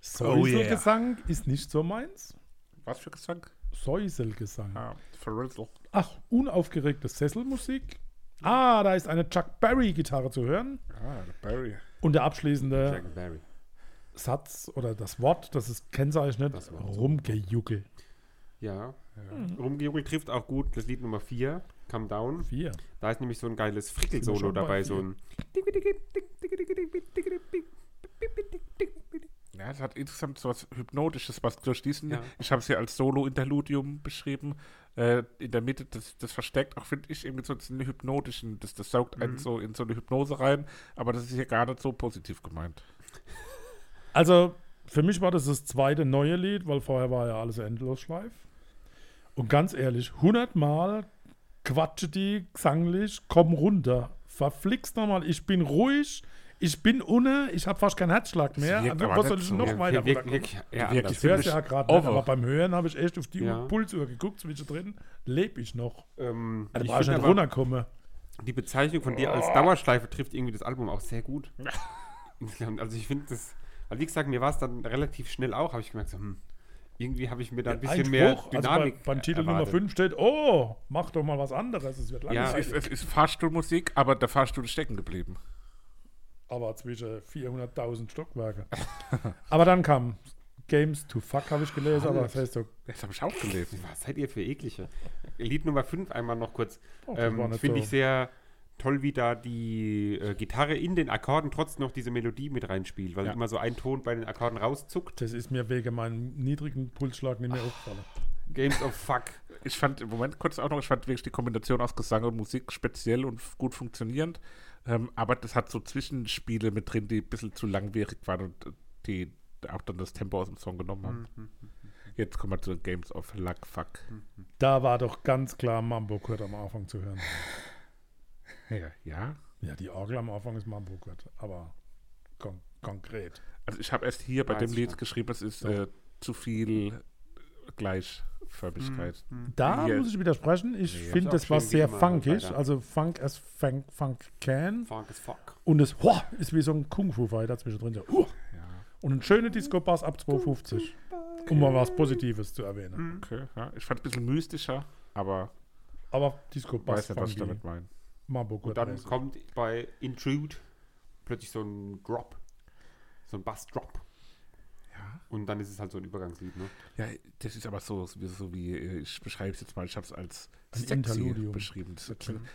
Säuselgesang ist nicht so meins. Was für Gesang? Säuselgesang. Ah, Ferrizzle. Ach, unaufgeregte Sesselmusik. Ah, da ist eine Chuck Berry-Gitarre zu hören. Ah, der Barry. Und der abschließende. Satz oder das Wort, das ist kennzeichnet, Das rumgejuckel. Ja. Rumgejuckelt trifft auch gut das Lied Nummer 4, Come Down. Vier. Da ist nämlich so ein geiles Frickelsolo dabei, so ein Ja, es hat insgesamt so was Hypnotisches, was durch diesen, Ja. ich habe es hier als Solo-Interludium beschrieben, äh, in der Mitte, das, das versteckt auch, finde ich, irgendwie so diesen hypnotischen, das, das saugt Mhm. einen so in so eine Hypnose rein, aber das ist hier gar nicht so positiv gemeint. Also, für mich war das das zweite neue Lied, weil vorher war ja alles Endlosschleif. Und ganz ehrlich, 100 Mal quatsche die gesanglich, komm runter. Verflixt nochmal, ich bin ruhig, ich bin ohne, ich habe fast keinen Herzschlag mehr. wirkt Also, was soll ich so. noch Ja, weiter wir- runterkommen? wirklich eher Wirklich anders. Ich höre es ja gerade nicht, aber beim Hören habe ich echt auf die Ja. Pulsuhr geguckt, zwischendrin lebe ich noch. Ähm, Also ich brauche ich nicht aber, runterkommen. die Bezeichnung von dir als Dauerschleife trifft irgendwie das Album auch sehr gut. Also ich finde das, also wie gesagt, mir war es dann relativ schnell auch, habe ich gemerkt, so, hm, irgendwie habe ich mir da ein bisschen mehr Einspruch, Dynamik also bei, beim Titel Nummer erwartet. 5 steht, oh, mach doch mal was anderes, es wird Ja, Es langweilig. ist, es ist Fahrstuhlmusik, aber der Fahrstuhl ist stecken geblieben. Aber zwischen 400.000 Stockwerke. aber dann kam Games to Fuck, habe ich gelesen, aber das heißt so, Das habe ich auch gelesen. Was seid ihr für eklige? Lied Nummer 5 einmal noch kurz. Oh, ähm, Finde so. ich sehr toll, wie da die äh, Gitarre in den Akkorden trotzdem noch diese Melodie mit reinspielt, weil Ja. immer so ein Ton bei den Akkorden rauszuckt. das ist mir wegen meinem niedrigen Pulsschlag nicht mehr aufgefallen. Games of Fuck. Ich fand im Moment kurz auch noch, ich fand wirklich die Kombination aus Gesang und Musik speziell und gut funktionierend. Ähm, aber das hat so Zwischenspiele mit drin, die ein bisschen zu langwierig waren und äh, die auch dann das Tempo aus dem Song genommen haben. Jetzt kommen wir zu Games of Luck Fuck. Da war doch ganz klar Mambo Kurt am Anfang zu hören. Ja, ja. Ja, die Orgel am Anfang ist Mambo Kurt, aber kon konkret. Also ich habe erst hier bei Weiß dem Lied geschrieben, es ist äh, zu viel Gleichförmigkeit. Da Hier- muss ich widersprechen. Ich Nee, finde, das war sehr funkig, also Funk as Funk, Funk can. Funk as Fuck. Und es hoa, ist wie so ein Kung-Fu-Fighter zwischendrin. So, huh. Und ein schöner Disco-Bass ab 250. Um mal was Positives zu erwähnen. Okay, ja. Ich fand es ein bisschen mystischer, aber Aber Disco-Bass weiß nicht, was ich damit meine. Und dann kommt bei Intrude plötzlich so ein Drop. So ein Bass-Drop. Und dann ist es halt so ein Übergangslied, ne? Ja, das ist aber so, so, wie, äh, ich beschreibe es jetzt mal, ich habe es als Ein sexy Interludium. beschrieben. Das,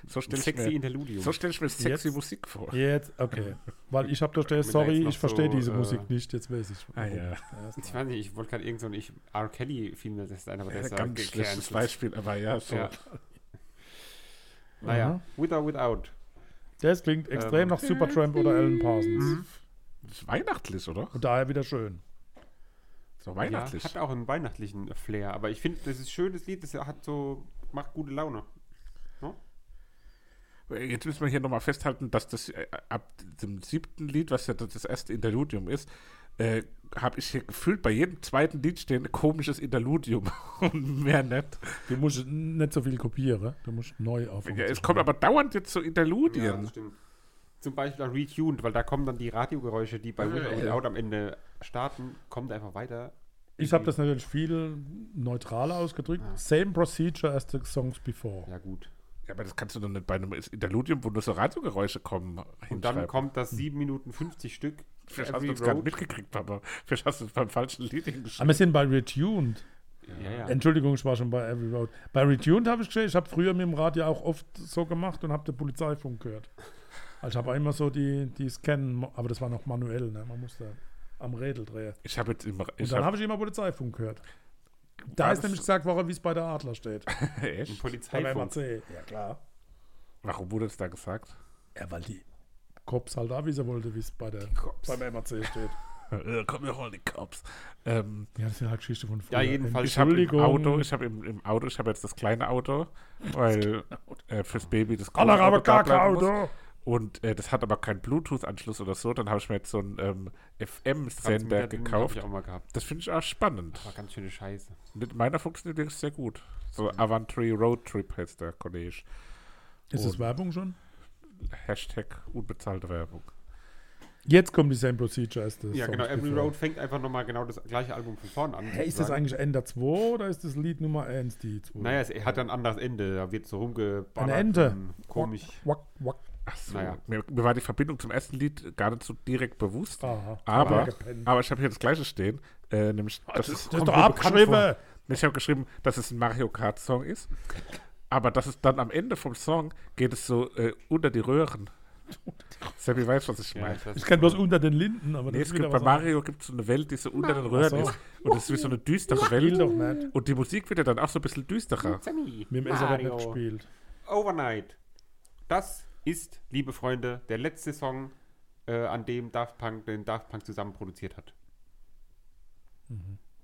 so stelle ich, Sexy mir- Interludium. so stell ich mir sexy Jetzt- Musik vor. Jetzt, okay. Weil ich habe da stehen, Wenn da sorry, ich verstehe so, diese äh, Musik nicht, jetzt weiß ich. Ah, ja. ist Ich weiß nicht, ich wollte gerade irgend so ein ich, R. Kelly fiel mir das ein, aber der Ja, ist ja ganz schlechtes. Beispiel, aber ja, so. Ja. Naja, Aha. with or without. Das klingt extrem Ähm. nach Supertramp oder Alan Parsons. Mhm. Das ist weihnachtlich, oder? Und daher wieder schön. So Ja, weihnachtlich. hat auch einen weihnachtlichen Flair, aber ich finde, das ist ein schönes Lied, das hat so, macht gute Laune. Jetzt müssen wir hier nochmal festhalten, dass das äh, ab dem siebten Lied, was ja das das erste Interludium ist, äh, habe ich hier gefühlt bei jedem zweiten Lied stehen ein komisches Interludium und mehr nicht. Du musst nicht so viel kopieren, du musst neu auf. Ja, es kommt aber dauernd jetzt so Interludien. stimmt. Zum Beispiel auch Retuned, weil da kommen dann die Radiogeräusche, die bei With or Without am Ende starten, kommt einfach weiter. Ich habe das natürlich viel neutraler ausgedrückt. Same procedure as the songs before. Ja, gut. Ja, aber das kannst du doch nicht bei einem Interludium, wo nur so Radiogeräusche kommen, Und dann kommt das 7 Minuten 50 Stück. Vielleicht hast du das gar nicht mitgekriegt, aber vielleicht hast du es beim falschen Lied Aber hingeschrieben. wir sind bei Retuned. Ja, ja. Entschuldigung, ich war schon bei Every Road. Bei Retuned habe ich gesehen, ich habe früher mit dem Radio auch oft so gemacht und habe den Polizeifunk gehört. Also ich habe immer so die, die Scannen, aber das war noch manuell, ne? man musste am Rädel drehen. Ich habe jetzt immer. Und dann hab, habe ich immer Polizeifunk gehört. Da War ist nämlich gesagt worden, wie es bei der Adler steht. Echt? Beim Polizeifunk. MAC. Ja, klar. Warum wurde es da gesagt? Ja, weil die Cops halt da wissen wollte, wie es bei der, beim MAC steht. Komm, wir holen die Cops. Ähm, Ja, das ist ja halt Geschichte von früher. Ja, jedenfalls. ich habe im. Auto, ich habe im, im Auto, ich habe jetzt das kleine Auto, weil äh, fürs Baby das Aller große aber Auto da gar kein bleiben muss. Und äh, das hat aber keinen Bluetooth-Anschluss oder so. Dann habe ich mir jetzt so einen ähm, FM-Sender gekauft. Ich auch mal gehabt. Das finde ich auch spannend. War ganz schöne Scheiße. Mit meiner funktioniert wirklich sehr gut. So Avantry Road Trip heißt der Kollege. Ist das Werbung schon? Hashtag unbezahlte Werbung. Jetzt kommt die Same Procedure as the Ja, genau. Every. Road fängt einfach nochmal genau das gleiche Album von vorne an. Hä, ist das eigentlich Ende 2 oder ist das Lied Nummer 1 die 2? Naja, es hat ein anderes Ende. Da wird so rumgeballert. Eine Ente. Komisch. Wack, wack. Ach so. Naja. Mir, mir war die Verbindung zum ersten Lied gar nicht so direkt bewusst. Aha. Aber, aber ich habe hier das gleiche stehen. Äh, nämlich, das, das, ist, das ist kommt doch abgeschrieben. ich habe geschrieben, dass es ein Mario Kart Song ist. Aber dass es dann am Ende vom Song geht es so äh, unter die Röhren. Seppi weiß, was ich Ja, meine. ich weiß Ich kenne bloß unter den Linden, aber Nee, das es gibt bei. Mario gibt es so eine Welt, die so unter den Röhren so. ist. Und das ist wie so eine düstere Welt. Und die Musik wird ja dann auch so ein bisschen düsterer. Sammy, Mit dem nicht gespielt. Overnight. Das ist, liebe Freunde, der letzte Song, äh, an dem Daft Punk den Daft Punk zusammen produziert hat.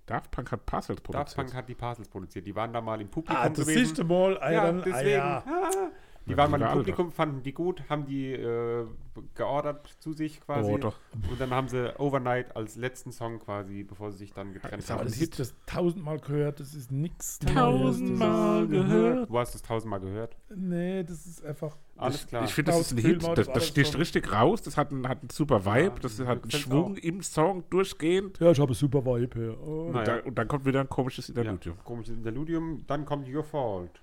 Daft Punk hat Daft produziert. Punk hat die Parcels produziert. Die waren da mal im Publikum Ah, das gewesen. siehst du mal. Ah, ja, deswegen. Ah, ja. Die Ja, waren mal im. Publikum, fanden die gut, haben die äh, geordert zu sich quasi. Oh, doch. Und dann haben sie Overnight als letzten Song quasi, bevor sie sich dann getrennt ist auch Aber haben. das Hit. das tausendmal gehört, das ist nichts Tausendmal gehört. Du hast es tausendmal gehört. Nee, das ist einfach. Alles klar. Ich finde, das ist ein Hit. Das, das das sticht schon. richtig raus. Das hat einen, hat einen super Vibe. Ja, das hat einen Schwung auch. im Song durchgehend. Ja, ich habe super Vibe hier. Oh. Naja. Da, und dann kommt wieder ein komisches Ja, Interludium. komisches Interludium. Dann kommt Your Fault.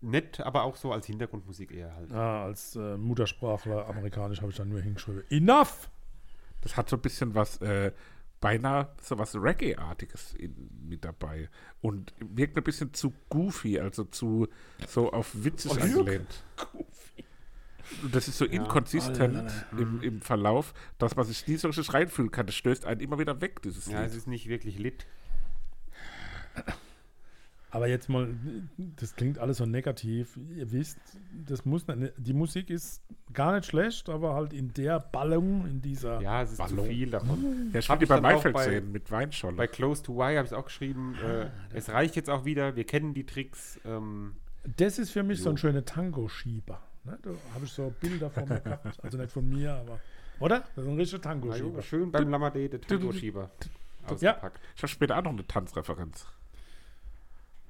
Nett, aber auch so als Hintergrundmusik eher halt. Ja, als äh, Muttersprachler amerikanisch habe ich dann nur hingeschrieben. Enough! Das hat so ein bisschen was, äh, beinahe so was Reggae-artiges mit dabei. Und wirkt ein bisschen zu goofy, also zu so auf witzig Oh, angelehnt. Das ist so inkonsistent im, im Verlauf, dass man sich nie so richtig reinfühlen kann. Das stößt einen immer wieder weg, dieses Ja, es Lied. ist nicht wirklich lit. Aber jetzt mal, das klingt alles so negativ. Ihr wisst, das muss nicht, die Musik ist gar nicht schlecht, aber halt in der Ballung, in dieser. Ja, es ist zu viel davon. Ja, Hab finde die ich bei Maifeld mit Weinscholle. Bei Close to Why habe ich auch geschrieben, äh, es reicht jetzt auch wieder, wir kennen die Tricks. Ähm, Das ist für mich so ein Jo. schöner Tango-Schieber. Ne? Da habe ich so Bilder von mir gehabt. Also nicht von mir, aber. Oder? Das ist ein richtiger jo, Tango-Schieber. schön beim Lamadé, der Tango-Schieber ausgepackt. Ich habe später auch noch eine Tanzreferenz.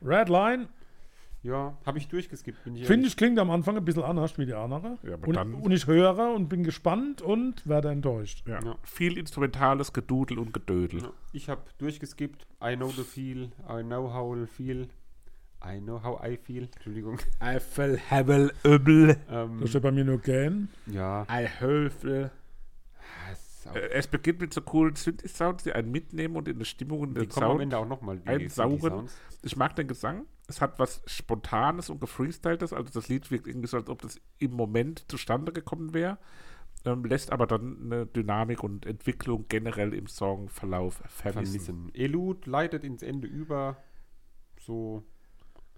Red Line, Ja, habe ich durchgeskippt, bin ich finde ich, klingt am Anfang ein bisschen anders wie die andere. Ja, aber und, dann- und ich höre und bin gespannt und werde enttäuscht. Ja. Ja. Viel instrumentales Gedudel und Gedödel. Ja, Ich habe durchgeskippt. I know the feel, I know how I feel. I know how I feel. Entschuldigung. Eifel, Hebel, Öbel. Ähm, Da steht bei mir nur gern. ja, Eihöfel. es auch- Äh, Es beginnt mit so coolen Synthi-Sounds, die einen mitnehmen und in eine Stimmung und den Sound. Ende auch nochmal. einsaugen. Ich mag den Gesang. Es hat was Spontanes und Gefreestyltes. Also das Lied wirkt irgendwie so, als ob das im Moment zustande gekommen wäre. Ähm, lässt aber dann eine Dynamik und Entwicklung generell im Songverlauf vermissen. Vermissen. Elud leitet ins Ende über. So,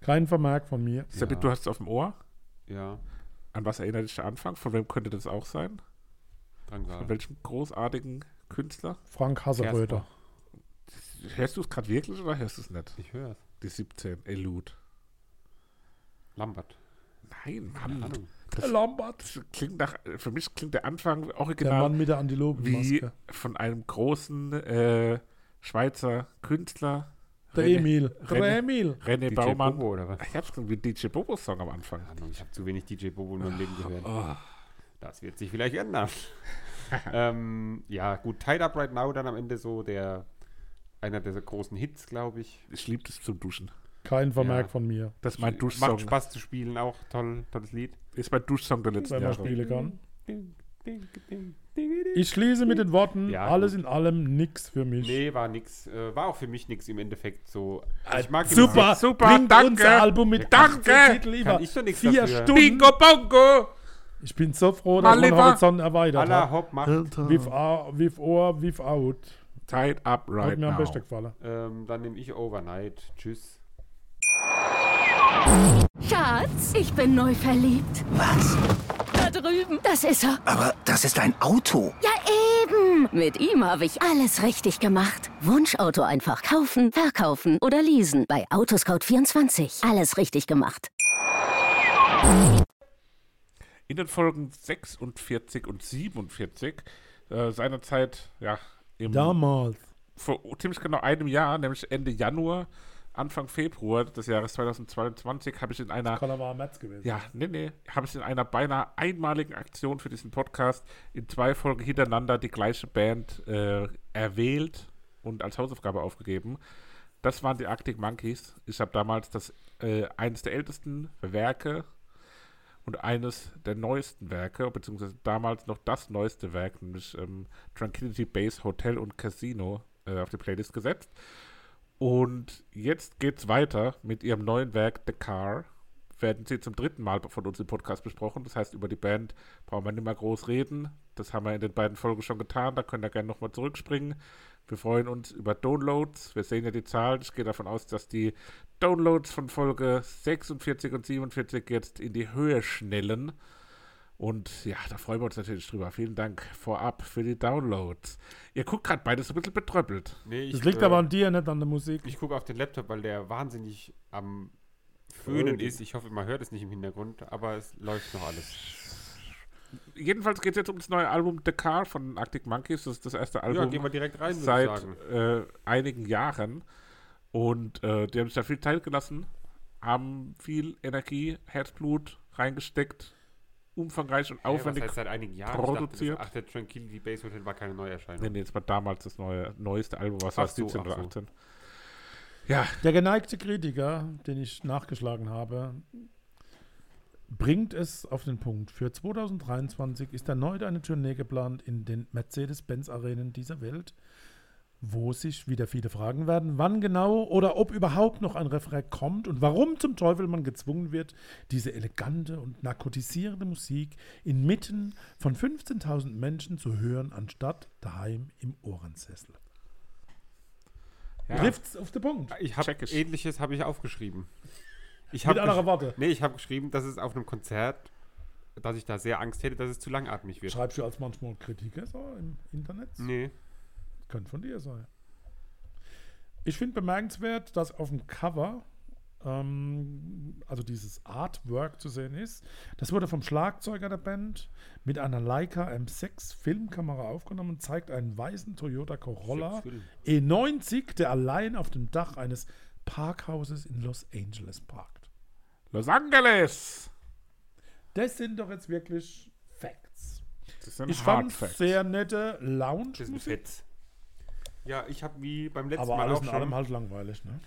Kein Vermerk von mir. Sabit, Ja. du hast es auf dem Ohr. ja, An was erinnert dich der Anfang? Von wem könnte das auch sein? Drangsal. Von welchem großartigen Künstler? Frank Hasseröder. Hörst du es gerade wirklich oder hörst du es nicht? Ich höre es. Die 17, Elude. Lambert. Nein, Keine Mann. Ahnung. Das, Lambert. das klingt nach, für mich klingt der Anfang Der original Mann mit der wie Antilopenmaske. von einem großen äh, Schweizer Künstler. Der René- Emil. René- Der Emil. René DJ Baumann. Bobo oder was? Ich hab's wie DJ Bobo Song am Anfang. Ich habe zu wenig DJ Bobo in meinem Leben gehört. Oh. Das wird sich vielleicht ändern. ähm, ja, gut, Tied Up Right Now dann am Ende so der einer der großen Hits, glaube ich. Ich liebe das zum Duschen. Kein Vermerk Ja. von mir. Das ist mein Macht Duschsong. Spaß zu spielen, auch toll, tolles Lied. Ist mein Duschsong der letzten Wenn man Jahre. spielen kann. Ding, ding, ding, ding. Ich schließe mit den Worten, Ja, alles gut. in allem nix für mich. Nee, war nix. Äh, war auch für mich nix im Endeffekt so. Ich mag Super. Super, bringt danke. unser Album mit Danke. 18 Titel über Kann ich doch nichts vier dafür. Stunden. Bingo Bongo! Ich bin so froh, dass mein. Horizont erweitert Allah hat. Hopp macht. With, uh, with or, without. Tied up Hat right mir am now. besten gefallen. Ähm, dann nehme ich Overnight. Tschüss. Schatz, ich bin neu verliebt. Was? Da drüben. Das ist er. Aber das ist ein Auto. Ja, eben. Mit ihm habe ich alles richtig gemacht. Wunschauto einfach kaufen, verkaufen oder leasen. Bei Autoscout24. Alles richtig gemacht. In den Folgen 46 und 47 äh, seinerzeit, ja, im, Damals. vor ziemlich genau einem Jahr, nämlich Ende Januar, Anfang Februar des Jahres 2022, habe ich in einer aber Metz gewesen. Ja, nee, nee. Habe ich in einer beinahe einmaligen Aktion für diesen Podcast in zwei Folgen hintereinander die gleiche Band äh, erwählt und als Hausaufgabe aufgegeben. Das waren die Arctic Monkeys. Ich habe damals das äh, eines der ältesten Werke und eines der neuesten Werke, beziehungsweise damals noch das neueste Werk, nämlich ähm, Tranquility Base Hotel und Casino äh, auf die Playlist gesetzt. Und jetzt geht's weiter mit ihrem neuen Werk The Car. Werden sie zum dritten Mal von uns im Podcast besprochen. Das heißt, über die Band brauchen wir nicht mehr groß reden. Das haben wir in den beiden Folgen schon getan. Da könnt ihr gerne nochmal zurückspringen. Wir freuen uns über Downloads. Wir sehen ja die Zahlen. Ich gehe davon aus, dass die Downloads von Folge 46 und 47 jetzt in die Höhe schnellen. Und ja, da freuen wir uns natürlich drüber. Vielen Dank vorab für die Downloads. Ihr guckt gerade beides ein bisschen betröppelt. Nee, ich, Das liegt äh, aber an dir, nicht an der Musik. Ich gucke auf den Laptop, weil der wahnsinnig am Föhnen ist. Ich hoffe, man hört es nicht im Hintergrund, aber es läuft noch alles. Jedenfalls geht es jetzt um das neue Album The Car von Arctic Monkeys. Das ist das erste Album Ja, gehen wir direkt rein, seit sagen. äh, einigen Jahren. Und äh, die haben sich da viel Zeit gelassen, haben viel Energie, Herzblut reingesteckt, umfangreich und Hä, was aufwendig. heißt seit einigen Jahren? produziert. Ich dachte, das, ach, der Tranquility Base Hotel war keine Neuerscheinung. Nee, nee, das war damals das neue, neueste Album, was war es, so, 17 oder ach so. 18. Ja, Der geneigte Kritiker, den ich nachgeschlagen habe, bringt es auf den Punkt. Für 2023 ist erneut eine Tournee geplant in den Mercedes-Benz-Arenen dieser Welt, wo sich wieder viele fragen werden, wann genau oder ob überhaupt noch ein Refrain kommt und warum zum Teufel man gezwungen wird, diese elegante und narkotisierende Musik inmitten von 15.000 Menschen zu hören, anstatt daheim im Ohrensessel. Ja. Trifft's auf den Punkt. Ich habe ähnliches habe ich aufgeschrieben. Ich Mit anderer Worte. Nee, ich habe geschrieben, dass es auf einem Konzert, dass ich da sehr Angst hätte, dass es zu langatmig wird. Schreibst du als manchmal Kritiker so im Internet? Nee. Könnte von dir sein. Ich finde bemerkenswert, dass auf dem Cover, ähm, also dieses Artwork zu sehen ist. Das wurde vom Schlagzeuger der Band mit einer Leica M6 Filmkamera aufgenommen und zeigt einen weißen Toyota Corolla Film. E90, der allein auf dem Dach eines Parkhauses in Los Angeles parkt. Los Angeles! Das sind doch jetzt wirklich Facts. Das sind Ich fand Facts. sehr nette Lounge. Das ist Fett. Ja, ich habe wie beim letzten aber Mal alles auch in schon. allem halt langweilig, ne?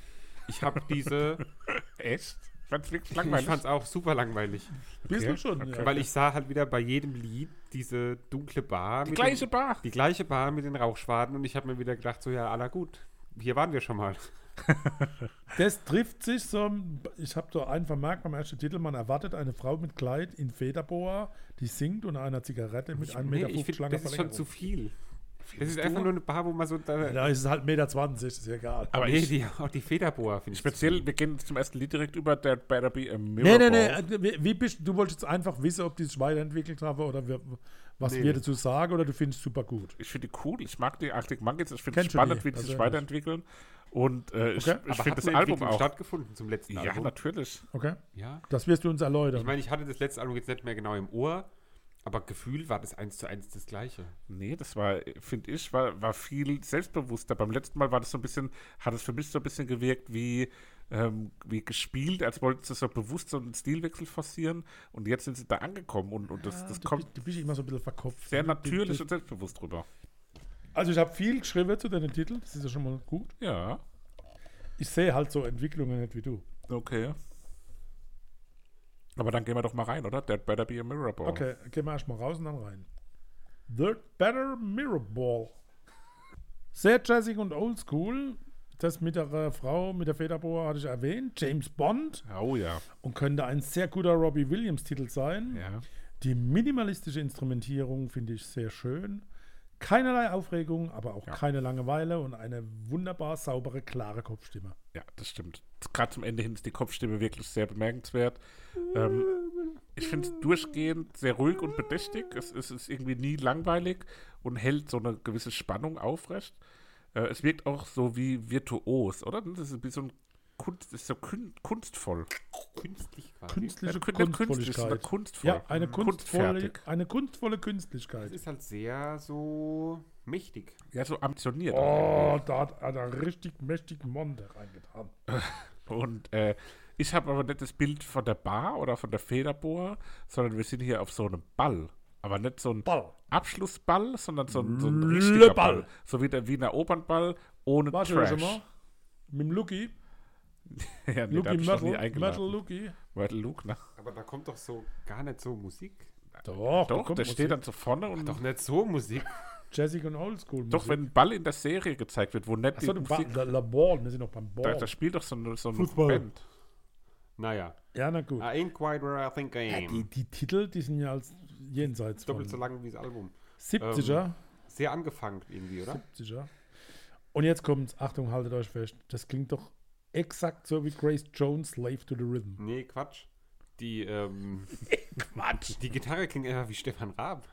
Ich habe diese. Echt? Ich fand's wirklich ich langweilig. fand es auch super langweilig. Bisschen schon, ja. Weil ich sah halt wieder bei jedem Lied diese dunkle Bar. Die mit gleiche den, Bar. Die gleiche Bar mit den Rauchschwaden und ich habe mir wieder gedacht, so ja, aller gut. Hier waren wir schon mal. Das trifft sich so. Ich habe da einen vermerkt beim ersten Titel. Man erwartet eine Frau mit Kleid in Federboa, die singt und einer Zigarette mit 1,50 Nee, Meter ich find, langer das ist schon zu viel. Das ist einfach nur eine Bar, wo man so. Da, Da ist es halt 1,20 Meter, ist ja egal. Aber nee, ich, die, auch die Federboa finde ich. speziell, wir gehen zum ersten Lied direkt über There Better Be a Nee, Mirror nee, nee. Ball. äh, Wie, wie bist, du wolltest jetzt einfach wissen, ob die sich weiterentwickelt haben oder wir, was Nee. wir dazu sagen oder du findest es super gut. Ich finde die cool. Ich mag die Arctic Monkeys. Ich finde es spannend, die wie die sich persönlich? weiterentwickeln. Und äh, ich, Okay. ich Aber finde das Album auch. stattgefunden zum letzten Ja, Album? natürlich. Okay? Ja. Das wirst du uns erläutern. Ich meine, ich hatte das letzte Album jetzt nicht mehr genau im Ohr, aber Gefühl war das eins zu eins das gleiche. Nee, das war, finde ich, war, war viel selbstbewusster. Beim letzten Mal war das so ein bisschen, hat es für mich so ein bisschen gewirkt wie, ähm, wie gespielt, als wollten sie so bewusst so einen Stilwechsel forcieren. Und jetzt sind sie da angekommen und, und das, das du, kommt bist, du bist immer so ein bisschen verkopft. sehr ne? natürlich Du- und selbstbewusst drüber. Also ich habe viel geschrieben zu deinen Titeln, das ist ja schon mal gut. Ja, Ich sehe halt so Entwicklungen nicht wie du. okay. Aber dann gehen wir doch mal rein, oder? That better be a mirror ball. Okay, gehen wir erstmal raus und dann rein. The Better Mirror Ball. Sehr jazzig und oldschool. Das mit der äh, Frau mit der Federboa hatte ich erwähnt. James Bond. Oh ja. Und könnte ein sehr guter Robbie Williams-Titel sein. Ja. Die minimalistische Instrumentierung finde ich sehr schön. Keinerlei Aufregung, aber auch Ja. keine Langeweile und eine wunderbar saubere, klare Kopfstimme. Ja, das stimmt. Gerade zum Ende hin ist die Kopfstimme wirklich sehr bemerkenswert. Ähm, ich finde es durchgehend sehr ruhig und bedächtig. Es, es ist irgendwie nie langweilig und hält so eine gewisse Spannung aufrecht. Äh, es wirkt auch so wie virtuos, oder? Das ist wie so ein Kunst, das ist so kun kunstvoll. Künstlich quasi. Künstliche Ja, sondern Kunstvolligkeit. kunstvoll. Ja, eine kunstvolle, Kunstfertig. eine kunstvolle Das Künstlichkeit. ist halt sehr so mächtig. Ja, so ambitioniert. Oh, da hat einer richtig mächtig Monde reingetan. Und äh, ich habe aber nicht das Bild von der Bar oder von der Federbohr, sondern wir sind hier auf so einem Ball. Aber nicht so ein Ball. Abschlussball, sondern so ein, so ein richtiger Ball. Ball. So wie der Wiener Opernball ohne Warte Trash. mal. Mit dem Lucky. ja, nee, Lucky da Metal. Metal Lucky. Metal Luke, ne? Aber da kommt doch so gar nicht so Musik. Doch, da Doch, kommt der Musik. steht dann so vorne und Doch nicht so Musik. Jazzig und Oldschool. doch, wenn ein Ball in der Serie gezeigt wird, wo nicht Achso, die du Musik, La, La Ball, wir sind noch beim da, Ball. da spielt doch so eine, so eine Fußball. Band. Naja. ja, na gut. I ain't quite where I think I Ja, am. die, die Titel, die sind ja als jenseits Doppelt so lang wie das Album. 70er. Sehr angefangen irgendwie, oder? 70er. Und jetzt kommt's, Achtung, haltet euch fest. Das klingt doch exakt so wie Grace Jones Slave to the Rhythm. Nee, Quatsch. Die, ähm, Quatsch. die Gitarre klingt eher wie Stefan Raab.